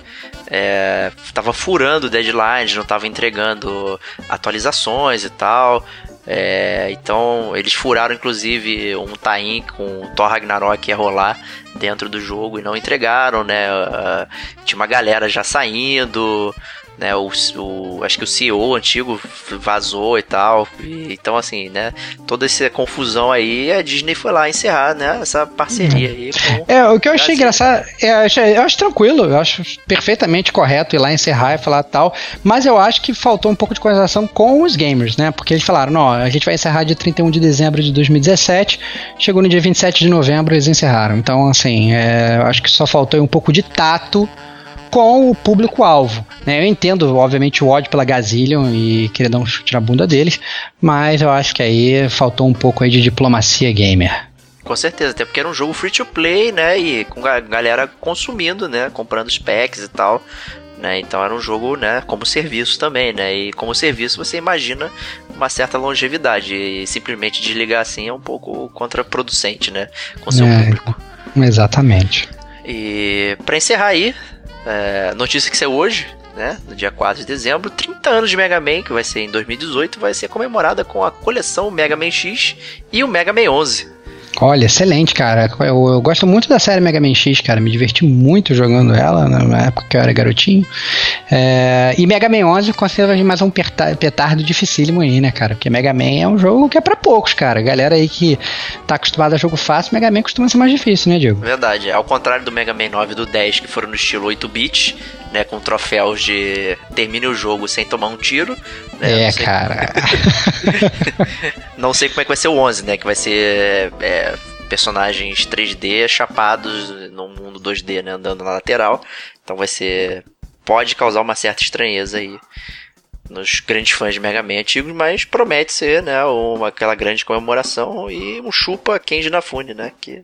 é, tava furando deadlines, não tava entregando atualizações e tal. É, então eles furaram inclusive um tain com Thor Ragnarok ia rolar dentro do jogo e não entregaram, né? Uh, tinha uma galera já saindo, né? O, o, acho que o CEO antigo vazou e tal. E, então, assim, né? Toda essa confusão aí, a Disney foi lá encerrar, né? Essa parceria aí. é, o que eu achei engraçado, é, eu, achei, eu acho tranquilo, eu acho perfeitamente correto ir lá encerrar e falar tal. Mas eu acho que faltou um pouco de coordenação com os gamers, né? Porque eles falaram, não, a gente vai encerrar dia 31 de dezembro de 2017. Chegou no dia 27 de novembro, eles encerraram. Então, assim, é, eu acho que só faltou um pouco de tato com o público-alvo. Né? Eu entendo, obviamente, o ódio pela Gazillion e querer dar um chute na bunda deles, mas eu acho que aí faltou um pouco aí de diplomacia gamer. Com certeza, até porque era um jogo free to play, né? E com a galera consumindo, né? Comprando os packs e tal. Né? Então era um jogo, né, como serviço também, né? E como serviço você imagina uma certa longevidade e simplesmente desligar assim é um pouco contraproducente, né, com seu é, público. Exatamente. E para encerrar aí, é, notícia que saiu hoje, né, no dia 4 de dezembro, 30 anos de Mega Man, que vai ser em 2018, vai ser comemorada com a coleção Mega Man X e o Mega Man 11. Olha, excelente, cara. Eu, eu, gosto muito da série Mega Man X, cara. Me diverti muito jogando ela na época que eu era garotinho. É, e Mega Man 11 considera mais um petardo dificílimo aí, né, cara? Porque Mega Man é um jogo que é para poucos, cara. Galera aí que tá acostumada a jogo fácil, Mega Man costuma ser mais difícil, né, Diego? Verdade. Ao contrário do Mega Man 9 e do 10, que foram no estilo 8-bit, né, com troféus de termine o jogo sem tomar um tiro, É, não sei, cara. não sei como é que vai ser o 11, né? Que vai ser é, personagens 3D chapados no mundo 2D, né? Andando na lateral. Então vai ser. Pode causar uma certa estranheza aí nos grandes fãs de Mega Man antigos, mas promete ser, né, uma, aquela grande comemoração e um chupa Kenji Nafune, né, que...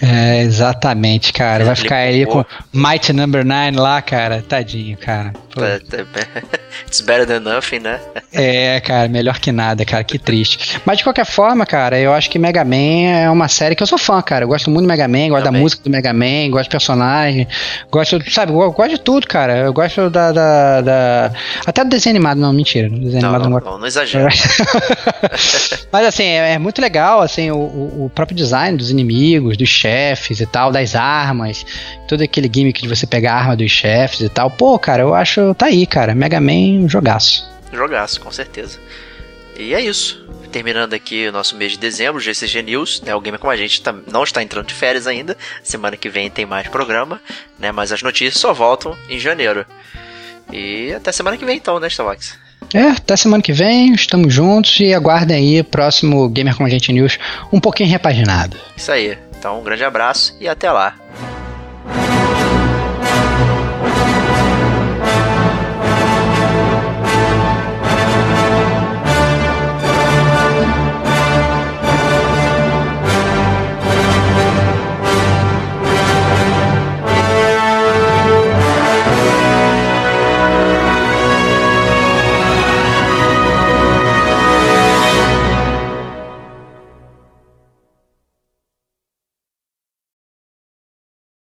É, exatamente, cara, vai ficar aí com Might Number 9 lá, cara, tadinho, cara. Tá, tá, it's better than nothing, né? É, cara, melhor que nada, cara, que triste. Mas de qualquer forma, cara, eu acho que Mega Man é uma série que eu sou fã, cara, eu gosto muito do Mega Man, gosto Também. da música do Mega Man, gosto do personagem, gosto, sabe, eu gosto de tudo, cara, eu gosto da, da, da... até do desenho animado, não, mentira. Desenho não, animado não, não, não exagera. Mas assim, é, é, muito legal, assim, o, o, próprio design dos inimigos, dos chefes e tal, das armas, todo aquele gimmick de você pegar a arma dos chefes e tal. Pô, cara, eu acho, tá aí, cara, Mega Man, jogaço. Jogaço, com certeza. E é isso. Terminando aqui o nosso mês de dezembro, GCG News, né? O Gamer Como a gente tá, não está entrando de férias ainda. Semana que vem tem mais programa, né? Mas as notícias só voltam em janeiro. E até semana que vem então, né, Starbucks? É, até semana que vem, estamos juntos e aguardem aí o próximo Gamer com a gente News um pouquinho repaginado. Isso aí. Então, um grande abraço e até lá.